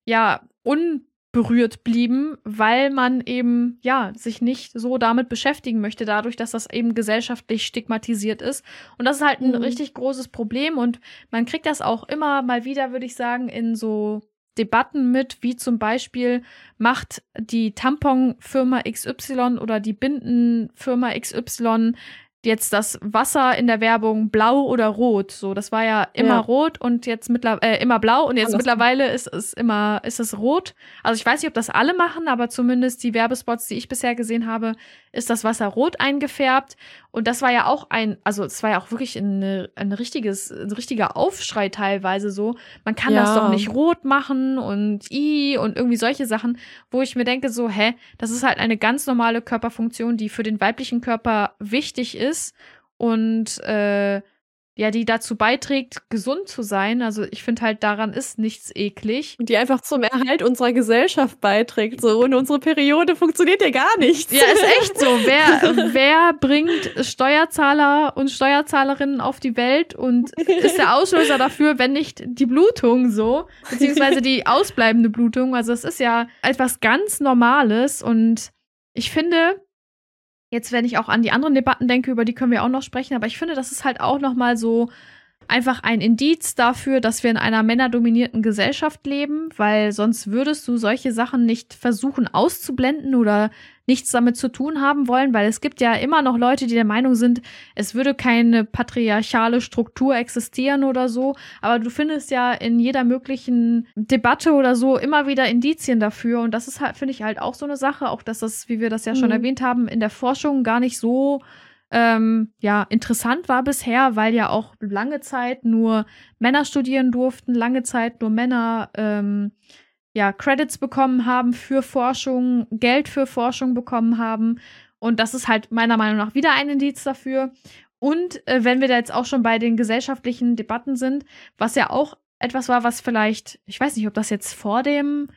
ja un berührt blieben, weil man eben ja sich nicht so damit beschäftigen möchte, dadurch, dass das eben gesellschaftlich stigmatisiert ist. Und das ist halt ein mhm. richtig großes Problem und man kriegt das auch immer mal wieder, würde ich sagen, in so Debatten mit, wie zum Beispiel macht die Tamponfirma XY oder die Bindenfirma XY jetzt das Wasser in der Werbung blau oder rot. So, das war ja immer ja. rot und jetzt mittlerweile äh, immer blau und jetzt Alles mittlerweile ist es immer ist es rot. Also ich weiß nicht, ob das alle machen, aber zumindest die Werbespots, die ich bisher gesehen habe, ist das Wasser rot eingefärbt und das war ja auch ein, also es war ja auch wirklich ein, ein richtiges, ein richtiger Aufschrei teilweise so. Man kann ja. das doch nicht rot machen und i und irgendwie solche Sachen, wo ich mir denke so, hä, das ist halt eine ganz normale Körperfunktion, die für den weiblichen Körper wichtig ist und äh, ja, die dazu beiträgt, gesund zu sein. Also ich finde halt, daran ist nichts eklig. Und die einfach zum Erhalt unserer Gesellschaft beiträgt. So, ohne unsere Periode funktioniert ja gar nichts. Ja, ist echt so. Wer, wer bringt Steuerzahler und Steuerzahlerinnen auf die Welt und ist der Auslöser dafür, wenn nicht die Blutung so, beziehungsweise die ausbleibende Blutung? Also es ist ja etwas ganz Normales und ich finde, Jetzt, wenn ich auch an die anderen Debatten denke, über die können wir auch noch sprechen, aber ich finde, das ist halt auch noch mal so einfach ein Indiz dafür, dass wir in einer männerdominierten Gesellschaft leben, weil sonst würdest du solche Sachen nicht versuchen auszublenden oder nichts damit zu tun haben wollen, weil es gibt ja immer noch Leute, die der Meinung sind, es würde keine patriarchale Struktur existieren oder so, aber du findest ja in jeder möglichen Debatte oder so immer wieder Indizien dafür. Und das ist halt, finde ich halt auch so eine Sache, auch dass das, wie wir das ja schon mhm. erwähnt haben, in der Forschung gar nicht so ähm, ja, interessant war bisher, weil ja auch lange Zeit nur Männer studieren durften, lange Zeit nur Männer ähm, ja, Credits bekommen haben für Forschung, Geld für Forschung bekommen haben. Und das ist halt meiner Meinung nach wieder ein Indiz dafür. Und äh, wenn wir da jetzt auch schon bei den gesellschaftlichen Debatten sind, was ja auch etwas war, was vielleicht, ich weiß nicht, ob das jetzt vor dem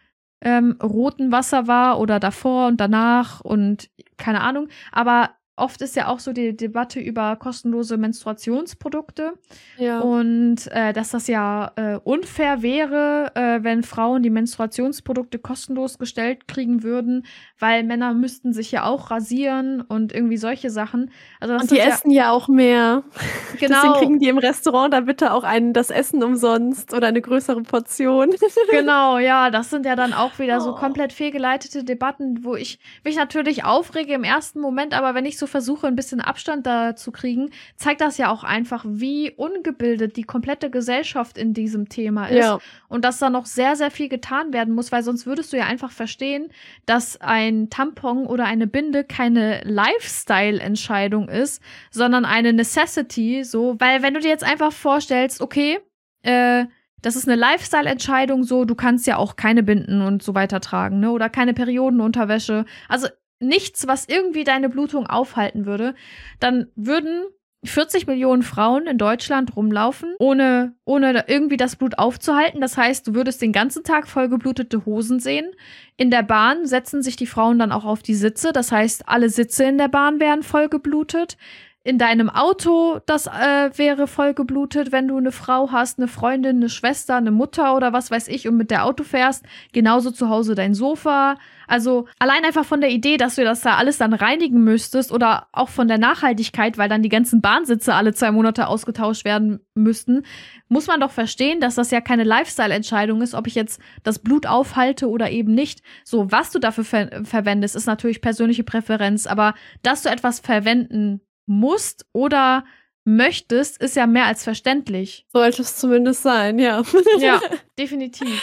ähm, roten Wasser war oder davor und danach und keine Ahnung, aber oft ist ja auch so die Debatte über kostenlose Menstruationsprodukte. Ja. Und äh, dass das ja äh, unfair wäre, äh, wenn Frauen die Menstruationsprodukte kostenlos gestellt kriegen würden, weil Männer müssten sich ja auch rasieren und irgendwie solche Sachen. Also und die essen ja, auch mehr. Genau. Deswegen kriegen die im Restaurant da bitte auch ein, das Essen umsonst oder eine größere Portion. genau, ja, das sind ja dann auch wieder oh. so komplett fehlgeleitete Debatten, wo ich mich natürlich aufrege im ersten Moment, aber wenn ich so versuche, ein bisschen Abstand da zu kriegen, zeigt das ja auch einfach, wie ungebildet die komplette Gesellschaft in diesem Thema ist. Ja. Und dass da noch sehr, sehr viel getan werden muss, weil sonst würdest du ja einfach verstehen, dass ein Tampon oder eine Binde keine Lifestyle-Entscheidung ist, sondern eine Necessity, so, weil wenn du dir jetzt einfach vorstellst, okay, äh, das ist eine Lifestyle-Entscheidung, so, du kannst ja auch keine Binden und so weiter tragen, ne? Oder keine Periodenunterwäsche. Also nichts, was irgendwie deine Blutung aufhalten würde, dann würden 40 Millionen Frauen in Deutschland rumlaufen, ohne, ohne irgendwie das Blut aufzuhalten. Das heißt, du würdest den ganzen Tag vollgeblutete Hosen sehen. In der Bahn setzen sich die Frauen dann auch auf die Sitze. Das heißt, alle Sitze in der Bahn wären vollgeblutet in deinem Auto, das äh, wäre voll geblutet, wenn du eine Frau hast, eine Freundin, eine Schwester, eine Mutter oder was weiß ich und mit der Auto fährst. Genauso zu Hause dein Sofa. Also allein einfach von der Idee, dass du das da alles dann reinigen müsstest oder auch von der Nachhaltigkeit, weil dann die ganzen Bahnsitze alle zwei Monate ausgetauscht werden müssten, muss man doch verstehen, dass das ja keine Lifestyle-Entscheidung ist, ob ich jetzt das Blut aufhalte oder eben nicht. So, was du dafür ver verwendest, ist natürlich persönliche Präferenz, aber dass du etwas verwenden musst oder möchtest, ist ja mehr als verständlich. Sollte es zumindest sein, ja. Ja, definitiv.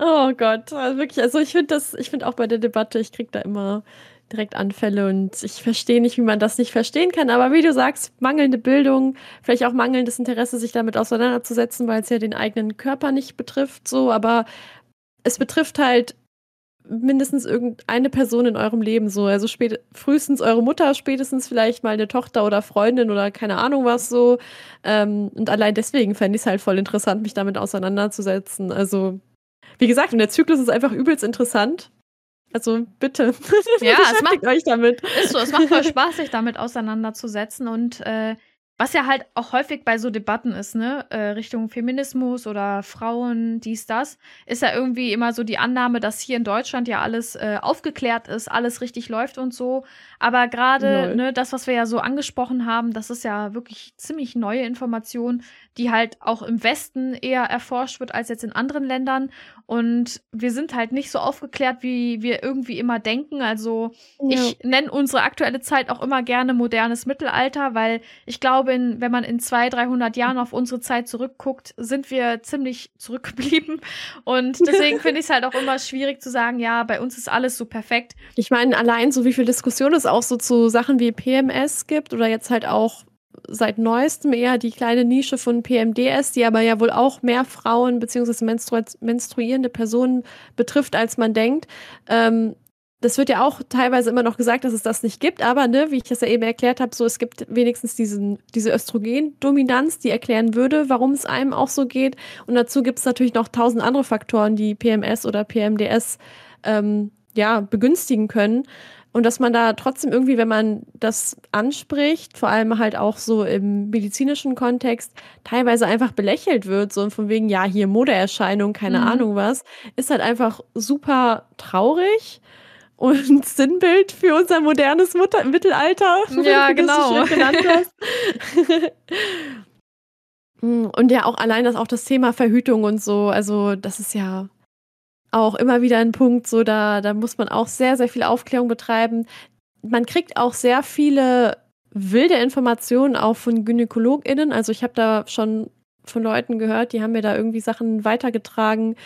Oh Gott, also wirklich, also ich finde das, ich finde auch bei der Debatte, ich kriege da immer direkt Anfälle und ich verstehe nicht, wie man das nicht verstehen kann. Aber wie du sagst, mangelnde Bildung, vielleicht auch mangelndes Interesse, sich damit auseinanderzusetzen, weil es ja den eigenen Körper nicht betrifft, so, aber es betrifft halt mindestens irgendeine Person in eurem Leben so. Also spät, frühestens eure Mutter, spätestens vielleicht mal eine Tochter oder Freundin oder keine Ahnung was so. Ähm, und allein deswegen fände ich es halt voll interessant, mich damit auseinanderzusetzen. Also, wie gesagt, und der Zyklus ist einfach übelst interessant. Also bitte, ja, es macht euch damit. Ist so, es macht voll Spaß, sich damit auseinanderzusetzen und äh, was ja halt auch häufig bei so Debatten ist, ne, äh, Richtung Feminismus oder Frauen, dies, das, ist ja irgendwie immer so die Annahme, dass hier in Deutschland ja alles äh, aufgeklärt ist, alles richtig läuft und so. Aber gerade, ne, das, was wir ja so angesprochen haben, das ist ja wirklich ziemlich neue Information, die halt auch im Westen eher erforscht wird als jetzt in anderen Ländern. Und wir sind halt nicht so aufgeklärt, wie wir irgendwie immer denken. Also ja. ich nenne unsere aktuelle Zeit auch immer gerne modernes Mittelalter, weil ich glaube, in, wenn man in zwei, 300 Jahren auf unsere Zeit zurückguckt, sind wir ziemlich zurückgeblieben. Und deswegen finde ich es halt auch immer schwierig zu sagen, ja, bei uns ist alles so perfekt. Ich meine, allein so wie viel Diskussion es auch so zu Sachen wie PMS gibt oder jetzt halt auch seit neuestem eher die kleine Nische von PMDS, die aber ja wohl auch mehr Frauen bzw. Menstru menstruierende Personen betrifft, als man denkt. Ähm, das wird ja auch teilweise immer noch gesagt, dass es das nicht gibt, aber ne, wie ich das ja eben erklärt habe, so es gibt wenigstens diesen, diese Östrogendominanz, die erklären würde, warum es einem auch so geht. Und dazu gibt es natürlich noch tausend andere Faktoren, die PMS oder PMDS ähm, ja, begünstigen können. Und dass man da trotzdem irgendwie, wenn man das anspricht, vor allem halt auch so im medizinischen Kontext, teilweise einfach belächelt wird, so von wegen, ja, hier Modeerscheinung, keine mhm. Ahnung was, ist halt einfach super traurig und Sinnbild für unser modernes Mutter Mittelalter. Ja, genau. und ja, auch allein das auch das Thema Verhütung und so, also das ist ja auch immer wieder ein Punkt, so da, da muss man auch sehr, sehr viel Aufklärung betreiben. Man kriegt auch sehr viele wilde Informationen auch von GynäkologInnen. Also ich habe da schon von Leuten gehört, die haben mir da irgendwie Sachen weitergetragen,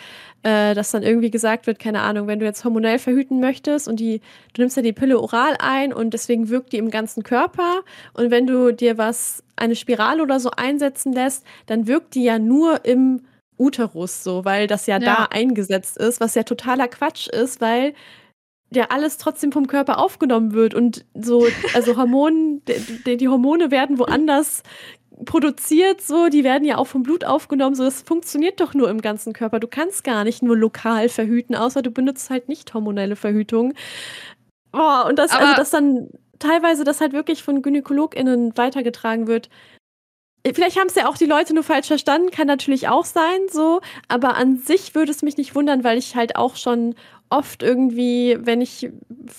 äh, dass dann irgendwie gesagt wird, keine Ahnung, wenn du jetzt hormonell verhüten möchtest und die, du nimmst ja die Pille oral ein und deswegen wirkt die im ganzen Körper und wenn du dir was, eine Spirale oder so einsetzen lässt, dann wirkt die ja nur im Uterus so, weil das ja, ja, da eingesetzt ist, was ja totaler Quatsch ist, weil ja alles trotzdem vom Körper aufgenommen wird und so, also Hormonen, die, die Hormone werden woanders produziert, so, die werden ja auch vom Blut aufgenommen, so, das funktioniert doch nur im ganzen Körper. Du kannst gar nicht nur lokal verhüten, außer du benutzt halt nicht hormonelle Verhütung. Oh, und das, also, Aber also, dass dann teilweise das halt wirklich von GynäkologInnen weitergetragen wird, Vielleicht haben es ja auch die Leute nur falsch verstanden, kann natürlich auch sein, so. Aber an sich würde es mich nicht wundern, weil ich halt auch schon oft irgendwie, wenn ich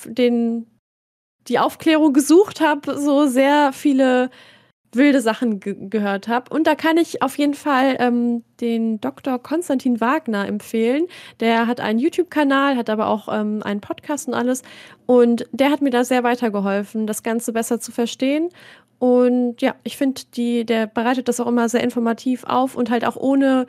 den, die Aufklärung gesucht habe, so sehr viele wilde Sachen ge gehört habe. Und da kann ich auf jeden Fall ähm, den Dr. Konstantin Wagner empfehlen. Der hat einen YouTube-Kanal, hat aber auch ähm, einen Podcast und alles. Und der hat mir da sehr weitergeholfen, das Ganze besser zu verstehen. Und ja, ich finde, der bereitet das auch immer sehr informativ auf und halt auch ohne,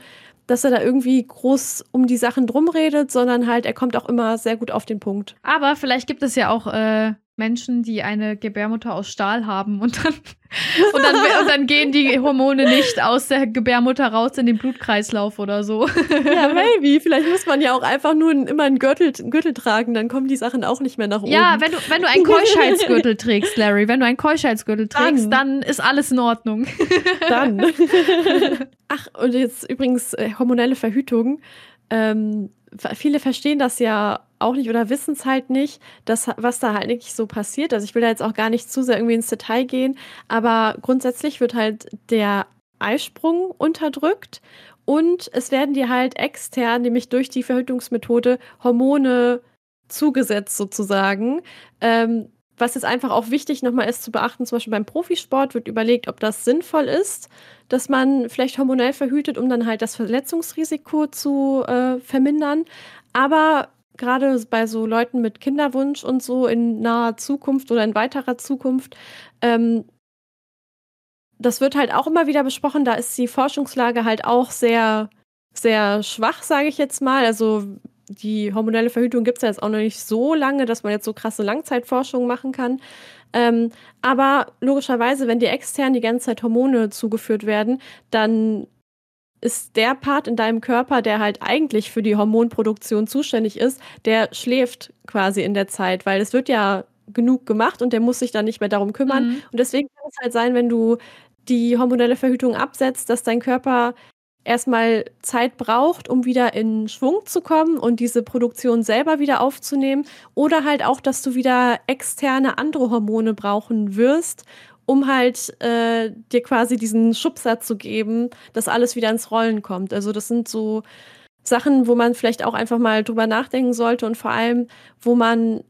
dass er da irgendwie groß um die Sachen drum redet, sondern halt, er kommt auch immer sehr gut auf den Punkt. Aber vielleicht gibt es ja auch äh, Menschen, die eine Gebärmutter aus Stahl haben und dann, und dann, und dann gehen die Hormone nicht aus der Gebärmutter raus in den Blutkreislauf oder so. Ja, maybe. Vielleicht muss man ja auch einfach nur immer einen Gürtel, einen Gürtel tragen, dann kommen die Sachen auch nicht mehr nach oben. Ja, wenn du, wenn du einen Keuschheitsgürtel trägst, Larry, wenn du einen Keuschheitsgürtel trägst, dann, dann ist alles in Ordnung. Dann. Ach, und jetzt übrigens äh, hormonelle Verhütung. Ähm, viele verstehen das ja auch nicht oder wissen es halt nicht, dass, was da halt nicht so passiert. Also ich will da jetzt auch gar nicht zu sehr irgendwie ins Detail gehen, aber grundsätzlich wird halt der Eisprung unterdrückt und es werden dir halt extern, nämlich durch die Verhütungsmethode, Hormone zugesetzt sozusagen. Ähm, was jetzt einfach auch wichtig nochmal ist zu beachten, zum Beispiel beim Profisport wird überlegt, ob das sinnvoll ist, dass man vielleicht hormonell verhütet, um dann halt das Verletzungsrisiko zu äh, vermindern. Aber gerade bei so Leuten mit Kinderwunsch und so in naher Zukunft oder in weiterer Zukunft, ähm, das wird halt auch immer wieder besprochen. Da ist die Forschungslage halt auch sehr, sehr schwach, sage ich jetzt mal. Also die hormonelle Verhütung gibt es ja jetzt auch noch nicht so lange, dass man jetzt so krasse Langzeitforschung machen kann. Ähm, aber logischerweise, wenn dir extern die ganze Zeit Hormone zugeführt werden, dann ist der Part in deinem Körper, der halt eigentlich für die Hormonproduktion zuständig ist, der schläft quasi in der Zeit, weil es wird ja genug gemacht und der muss sich dann nicht mehr darum kümmern. Mhm. Und deswegen kann es halt sein, wenn du die hormonelle Verhütung absetzt, dass dein Körper erstmal Zeit braucht, um wieder in Schwung zu kommen und diese Produktion selber wieder aufzunehmen. Oder halt auch, dass du wieder externe andere Hormone brauchen wirst, um halt äh, dir quasi diesen Schubser zu geben, dass alles wieder ins Rollen kommt. Also das sind so Sachen, wo man vielleicht auch einfach mal drüber nachdenken sollte und vor allem, wo man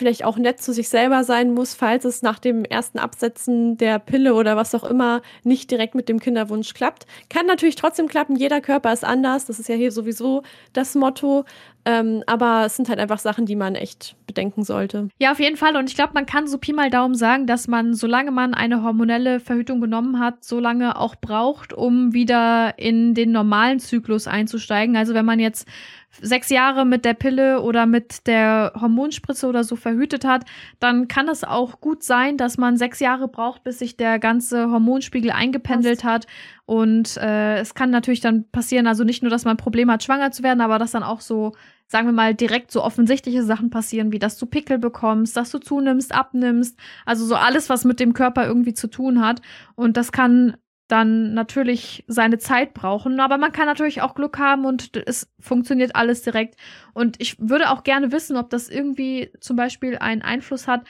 vielleicht auch nett zu sich selber sein muss, falls es nach dem ersten Absetzen der Pille oder was auch immer nicht direkt mit dem Kinderwunsch klappt. Kann natürlich trotzdem klappen, jeder Körper ist anders, das ist ja hier sowieso das Motto. Ähm, aber es sind halt einfach Sachen, die man echt bedenken sollte. Ja, auf jeden Fall. Und ich glaube, man kann so Pi mal Daumen sagen, dass man, solange man eine hormonelle Verhütung genommen hat, so lange auch braucht, um wieder in den normalen Zyklus einzusteigen. Also wenn man jetzt sechs Jahre mit der Pille oder mit der Hormonspritze oder so verhütet hat, dann kann es auch gut sein, dass man sechs Jahre braucht, bis sich der ganze Hormonspiegel eingependelt hat. Und äh, es kann natürlich dann passieren, also nicht nur, dass man Probleme hat, schwanger zu werden, aber dass dann auch so, sagen wir mal, direkt so offensichtliche Sachen passieren, wie dass du Pickel bekommst, dass du zunimmst, abnimmst, also so alles, was mit dem Körper irgendwie zu tun hat. Und das kann dann natürlich seine Zeit brauchen. Aber man kann natürlich auch Glück haben und es funktioniert alles direkt. Und ich würde auch gerne wissen, ob das irgendwie zum Beispiel einen Einfluss hat,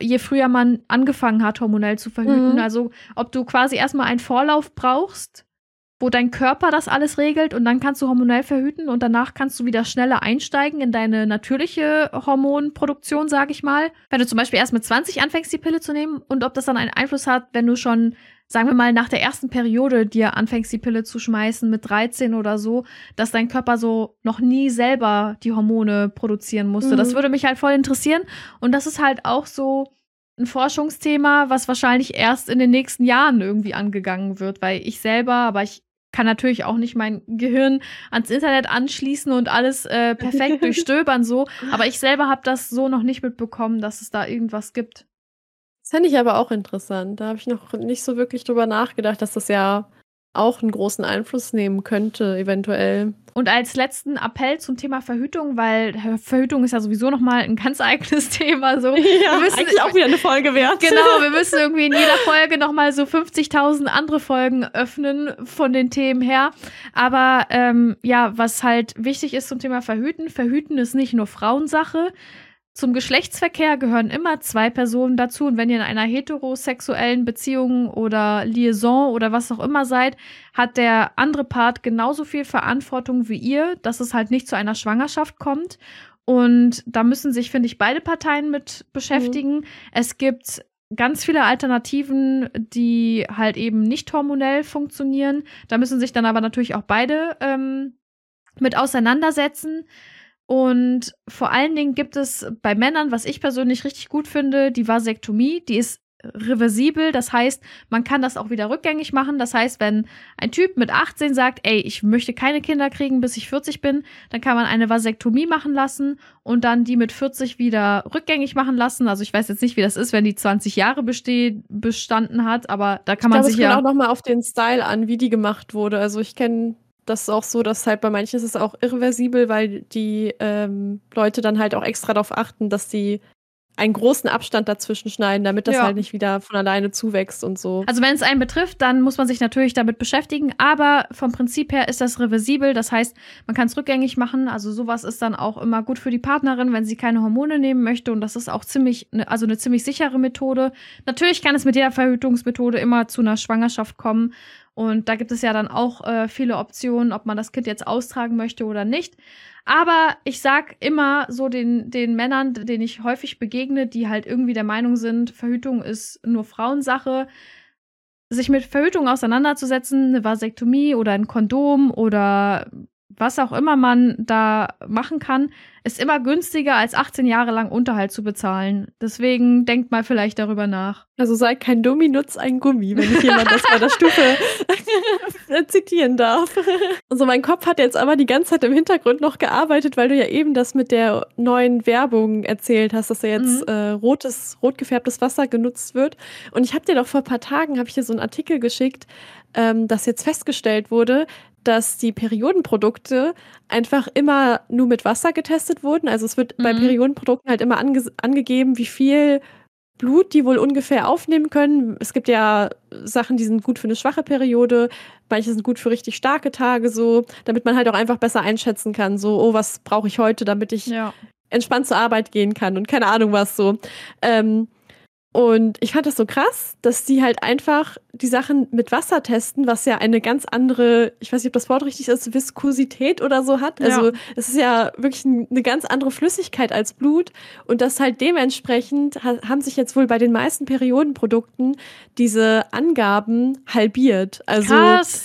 je früher man angefangen hat, hormonell zu verhüten. Mhm. Also ob du quasi erstmal einen Vorlauf brauchst, wo dein Körper das alles regelt und dann kannst du hormonell verhüten und danach kannst du wieder schneller einsteigen in deine natürliche Hormonproduktion, sag ich mal. Wenn du zum Beispiel erst mit 20 anfängst, die Pille zu nehmen und ob das dann einen Einfluss hat, wenn du schon sagen wir mal, nach der ersten Periode dir anfängst, die Pille zu schmeißen mit 13 oder so, dass dein Körper so noch nie selber die Hormone produzieren musste. Mhm. Das würde mich halt voll interessieren. Und das ist halt auch so ein Forschungsthema, was wahrscheinlich erst in den nächsten Jahren irgendwie angegangen wird, weil ich selber, aber ich kann natürlich auch nicht mein Gehirn ans Internet anschließen und alles äh, perfekt durchstöbern so, aber ich selber habe das so noch nicht mitbekommen, dass es da irgendwas gibt. Das fände ich aber auch interessant. Da habe ich noch nicht so wirklich drüber nachgedacht, dass das ja auch einen großen Einfluss nehmen könnte, eventuell. Und als letzten Appell zum Thema Verhütung, weil Verhütung ist ja sowieso nochmal ein ganz eigenes Thema. So. Ja, wir müssen, eigentlich auch wieder eine Folge wert. Genau, wir müssen irgendwie in jeder Folge nochmal so 50.000 andere Folgen öffnen von den Themen her. Aber ähm, ja, was halt wichtig ist zum Thema Verhüten, Verhüten ist nicht nur Frauensache. Zum Geschlechtsverkehr gehören immer zwei Personen dazu. Und wenn ihr in einer heterosexuellen Beziehung oder Liaison oder was auch immer seid, hat der andere Part genauso viel Verantwortung wie ihr, dass es halt nicht zu einer Schwangerschaft kommt. Und da müssen sich, finde ich, beide Parteien mit beschäftigen. Mhm. Es gibt ganz viele Alternativen, die halt eben nicht hormonell funktionieren. Da müssen sich dann aber natürlich auch beide ähm, mit auseinandersetzen. Und vor allen Dingen gibt es bei Männern, was ich persönlich richtig gut finde, die Vasektomie. Die ist reversibel, das heißt, man kann das auch wieder rückgängig machen. Das heißt, wenn ein Typ mit 18 sagt, ey, ich möchte keine Kinder kriegen, bis ich 40 bin, dann kann man eine Vasektomie machen lassen und dann die mit 40 wieder rückgängig machen lassen. Also ich weiß jetzt nicht, wie das ist, wenn die 20 Jahre besteht, bestanden hat, aber da kann ich man glaube, sich ja auch noch mal auf den Style an, wie die gemacht wurde. Also ich kenne das ist auch so, dass halt bei manchen ist es auch irreversibel, weil die ähm, Leute dann halt auch extra darauf achten, dass die einen großen Abstand dazwischen schneiden, damit das ja. halt nicht wieder von alleine zuwächst und so. Also wenn es einen betrifft, dann muss man sich natürlich damit beschäftigen, aber vom Prinzip her ist das reversibel, das heißt, man kann es rückgängig machen, also sowas ist dann auch immer gut für die Partnerin, wenn sie keine Hormone nehmen möchte und das ist auch ziemlich, ne, also eine ziemlich sichere Methode. Natürlich kann es mit jeder Verhütungsmethode immer zu einer Schwangerschaft kommen und da gibt es ja dann auch äh, viele Optionen, ob man das Kind jetzt austragen möchte oder nicht. Aber ich sag immer so den, den Männern, denen ich häufig begegne, die halt irgendwie der Meinung sind, Verhütung ist nur Frauensache, sich mit Verhütung auseinanderzusetzen, eine Vasektomie oder ein Kondom oder was auch immer man da machen kann, ist immer günstiger als 18 Jahre lang Unterhalt zu bezahlen. Deswegen denkt mal vielleicht darüber nach. Also sei kein Dummi, nutz ein Gummi, wenn ich jemand das bei der Stufe zitieren darf. Also mein Kopf hat jetzt aber die ganze Zeit im Hintergrund noch gearbeitet, weil du ja eben das mit der neuen Werbung erzählt hast, dass da jetzt mhm. äh, rotes, rot gefärbtes Wasser genutzt wird. Und ich habe dir doch vor ein paar Tagen, habe ich dir so einen Artikel geschickt, ähm, dass jetzt festgestellt wurde, dass die Periodenprodukte einfach immer nur mit Wasser getestet wurden. Also es wird mhm. bei Periodenprodukten halt immer ange angegeben, wie viel Blut die wohl ungefähr aufnehmen können. Es gibt ja Sachen, die sind gut für eine schwache Periode, manche sind gut für richtig starke Tage, so, damit man halt auch einfach besser einschätzen kann, so, oh, was brauche ich heute, damit ich ja. entspannt zur Arbeit gehen kann und keine Ahnung was so. Ähm, und ich fand das so krass, dass die halt einfach die Sachen mit Wasser testen, was ja eine ganz andere, ich weiß nicht, ob das Wort richtig ist, Viskosität oder so hat. Also ja. es ist ja wirklich eine ganz andere Flüssigkeit als Blut. Und das halt dementsprechend haben sich jetzt wohl bei den meisten Periodenprodukten diese Angaben halbiert. Also krass.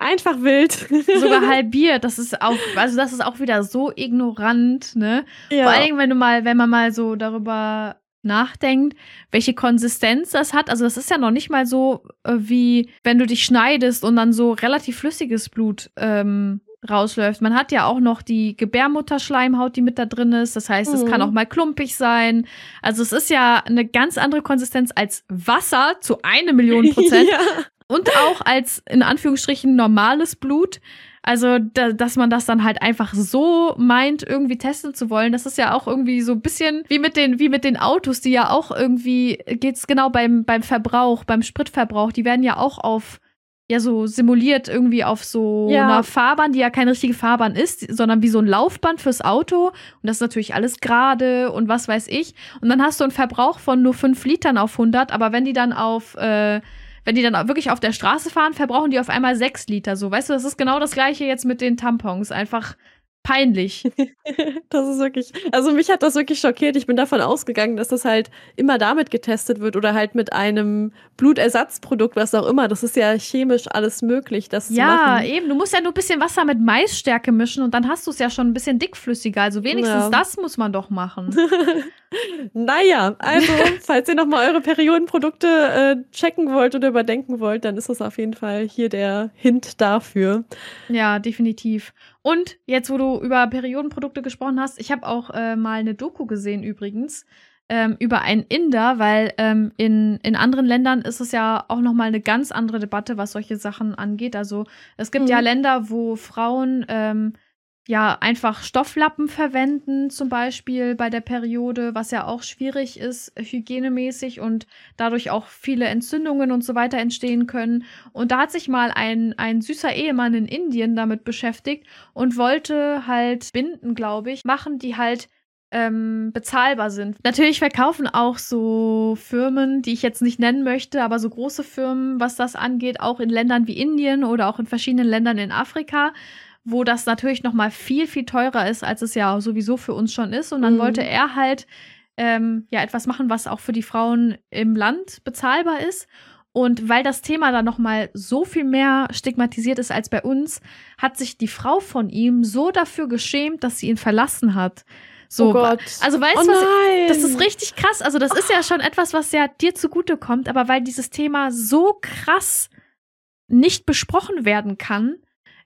Einfach wild. Sogar halbiert. Das ist auch, also das ist auch wieder so ignorant, ne? Ja. Vor allen Dingen, wenn du mal, wenn man mal so darüber nachdenkt, welche Konsistenz das hat. Also das ist ja noch nicht mal so, äh, wie wenn du dich schneidest und dann so relativ flüssiges Blut ähm, rausläuft. Man hat ja auch noch die Gebärmutterschleimhaut, die mit da drin ist. Das heißt, mhm. es kann mhm. auch mal klumpig sein. Also es ist ja eine ganz andere Konsistenz als Wasser zu eine Million Prozent. ja. Und auch als in Anführungsstrichen normales Blut. Also, da, dass man das dann halt einfach so meint, irgendwie testen zu wollen, das ist ja auch irgendwie so ein bisschen wie mit den, wie mit den Autos, die ja auch irgendwie, geht's genau beim, beim Verbrauch, beim Spritverbrauch, die werden ja auch auf ja so simuliert irgendwie auf so ja. einer Fahrbahn, die ja keine richtige Fahrbahn ist, sondern wie so ein Laufband fürs Auto. Und das ist natürlich alles gerade und was weiß ich. Und dann hast du einen Verbrauch von nur 5 Litern auf 100, aber wenn die dann auf äh, wenn die dann wirklich auf der Straße fahren, verbrauchen die auf einmal sechs Liter. So, weißt du, das ist genau das gleiche jetzt mit den Tampons. Einfach peinlich. das ist wirklich, also mich hat das wirklich schockiert. Ich bin davon ausgegangen, dass das halt immer damit getestet wird oder halt mit einem Blutersatzprodukt, was auch immer. Das ist ja chemisch alles möglich, das ja, zu machen. Ja, eben. Du musst ja nur ein bisschen Wasser mit Maisstärke mischen und dann hast du es ja schon ein bisschen dickflüssiger. Also wenigstens ja. das muss man doch machen. naja, also, falls ihr nochmal eure Periodenprodukte äh, checken wollt oder überdenken wollt, dann ist das auf jeden Fall hier der Hint dafür. Ja, definitiv. Und jetzt, wo du über Periodenprodukte gesprochen hast, ich habe auch äh, mal eine Doku gesehen übrigens ähm, über einen Inder, weil ähm, in, in anderen Ländern ist es ja auch noch mal eine ganz andere Debatte, was solche Sachen angeht. Also es gibt mhm. ja Länder, wo Frauen ähm, ja, einfach Stofflappen verwenden, zum Beispiel bei der Periode, was ja auch schwierig ist, hygienemäßig und dadurch auch viele Entzündungen und so weiter entstehen können. Und da hat sich mal ein, ein süßer Ehemann in Indien damit beschäftigt und wollte halt Binden, glaube ich, machen, die halt ähm, bezahlbar sind. Natürlich verkaufen auch so Firmen, die ich jetzt nicht nennen möchte, aber so große Firmen, was das angeht, auch in Ländern wie Indien oder auch in verschiedenen Ländern in Afrika wo das natürlich noch mal viel, viel teurer ist, als es ja sowieso für uns schon ist. Und dann mhm. wollte er halt ähm, ja etwas machen, was auch für die Frauen im Land bezahlbar ist. Und weil das Thema da noch mal so viel mehr stigmatisiert ist als bei uns, hat sich die Frau von ihm so dafür geschämt, dass sie ihn verlassen hat. So, oh Gott. Also weißt du, oh was? Das ist richtig krass. Also das ist ja schon etwas, was ja dir zugute kommt, aber weil dieses Thema so krass nicht besprochen werden kann,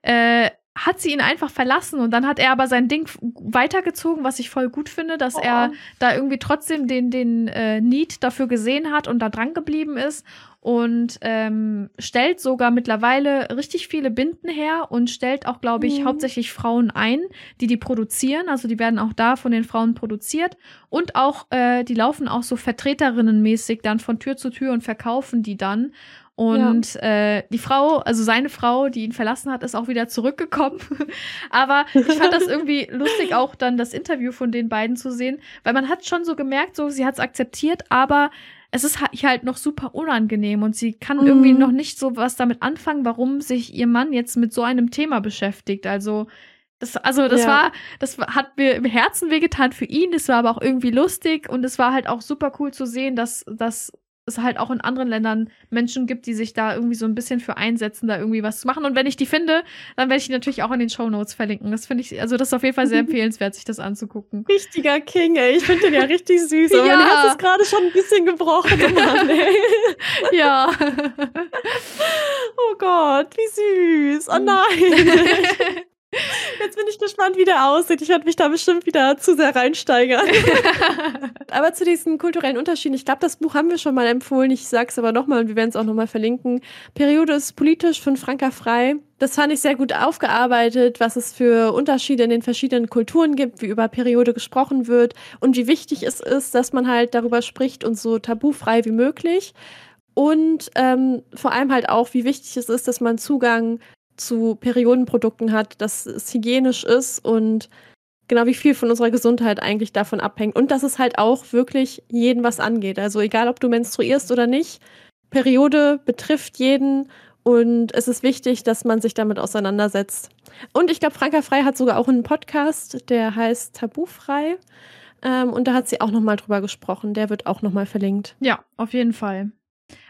äh, hat sie ihn einfach verlassen und dann hat er aber sein Ding weitergezogen, was ich voll gut finde, dass oh. er da irgendwie trotzdem den, den äh, Need dafür gesehen hat und da dran geblieben ist und ähm, stellt sogar mittlerweile richtig viele Binden her und stellt auch, glaube ich, mhm. hauptsächlich Frauen ein, die die produzieren. Also die werden auch da von den Frauen produziert und auch, äh, die laufen auch so vertreterinnenmäßig dann von Tür zu Tür und verkaufen die dann. Und ja. äh, die Frau, also seine Frau, die ihn verlassen hat, ist auch wieder zurückgekommen. Aber ich fand das irgendwie lustig, auch dann das Interview von den beiden zu sehen, weil man hat schon so gemerkt, so sie hat es akzeptiert, aber es ist halt noch super unangenehm und sie kann mhm. irgendwie noch nicht so was damit anfangen, warum sich ihr Mann jetzt mit so einem Thema beschäftigt. Also das, also das ja. war, das hat mir im Herzen wehgetan für ihn. Das war aber auch irgendwie lustig und es war halt auch super cool zu sehen, dass, dass es halt auch in anderen Ländern Menschen gibt, die sich da irgendwie so ein bisschen für einsetzen, da irgendwie was zu machen. Und wenn ich die finde, dann werde ich die natürlich auch in den Show Notes verlinken. Das finde ich, also das ist auf jeden Fall sehr empfehlenswert, sich das anzugucken. Richtiger King, ey. Ich finde den ja richtig süß. Aber ja. mein Herz ist gerade schon ein bisschen gebrochen. Mann, ey. ja. oh Gott, wie süß. Oh nein. Jetzt bin ich gespannt, wie der aussieht. Ich werde mich da bestimmt wieder zu sehr reinsteigern. aber zu diesen kulturellen Unterschieden, ich glaube, das Buch haben wir schon mal empfohlen. Ich sage es aber nochmal und wir werden es auch nochmal verlinken. Periode ist politisch von Franka Frei. Das fand ich sehr gut aufgearbeitet, was es für Unterschiede in den verschiedenen Kulturen gibt, wie über Periode gesprochen wird und wie wichtig es ist, dass man halt darüber spricht und so tabufrei wie möglich. Und ähm, vor allem halt auch, wie wichtig es ist, dass man Zugang zu Periodenprodukten hat, dass es hygienisch ist und genau wie viel von unserer Gesundheit eigentlich davon abhängt. Und dass es halt auch wirklich jeden was angeht. Also egal, ob du menstruierst oder nicht, Periode betrifft jeden und es ist wichtig, dass man sich damit auseinandersetzt. Und ich glaube, Franka Frei hat sogar auch einen Podcast, der heißt Tabufrei. Ähm, und da hat sie auch nochmal drüber gesprochen. Der wird auch nochmal verlinkt. Ja, auf jeden Fall.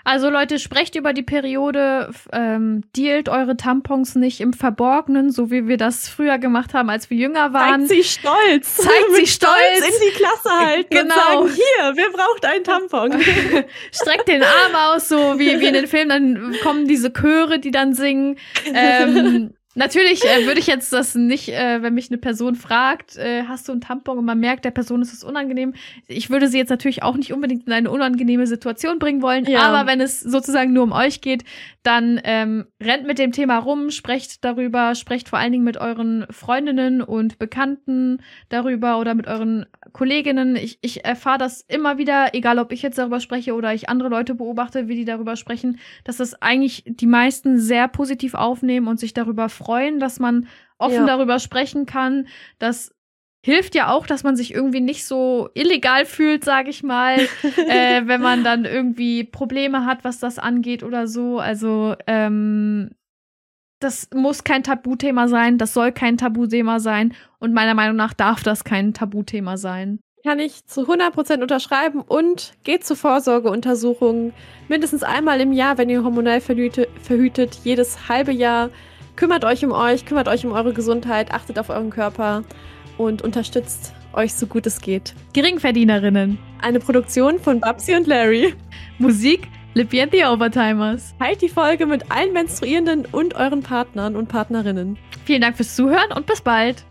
Also Leute, sprecht über die Periode, ähm, dealt eure Tampons nicht im Verborgenen, so wie wir das früher gemacht haben, als wir jünger waren. Zeigt sie stolz. Zeigt sie stolz. stolz. in die Klasse halten genau. und sagen, hier, wer braucht einen Tampon? Streckt den Arm aus, so wie, wie in den Filmen, dann kommen diese Chöre, die dann singen. Ähm, Natürlich äh, würde ich jetzt das nicht, äh, wenn mich eine Person fragt, äh, hast du einen Tampon und man merkt, der Person ist es unangenehm. Ich würde sie jetzt natürlich auch nicht unbedingt in eine unangenehme Situation bringen wollen, ja. aber wenn es sozusagen nur um euch geht, dann ähm, rennt mit dem Thema rum, sprecht darüber, sprecht vor allen Dingen mit euren Freundinnen und Bekannten darüber oder mit euren Kolleginnen. Ich, ich erfahre das immer wieder, egal ob ich jetzt darüber spreche oder ich andere Leute beobachte, wie die darüber sprechen, dass das eigentlich die meisten sehr positiv aufnehmen und sich darüber freuen freuen, dass man offen ja. darüber sprechen kann. Das hilft ja auch, dass man sich irgendwie nicht so illegal fühlt, sage ich mal, äh, wenn man dann irgendwie Probleme hat, was das angeht oder so. Also ähm, das muss kein Tabuthema sein, das soll kein Tabuthema sein und meiner Meinung nach darf das kein Tabuthema sein. Kann ich zu 100% unterschreiben und geht zur Vorsorgeuntersuchung mindestens einmal im Jahr, wenn ihr hormonell verhütet, jedes halbe Jahr Kümmert euch um euch, kümmert euch um eure Gesundheit, achtet auf euren Körper und unterstützt euch so gut es geht. Geringverdienerinnen. Eine Produktion von Babsi und Larry. Musik Lippy and the Overtimers. Teilt die Folge mit allen Menstruierenden und euren Partnern und Partnerinnen. Vielen Dank fürs Zuhören und bis bald.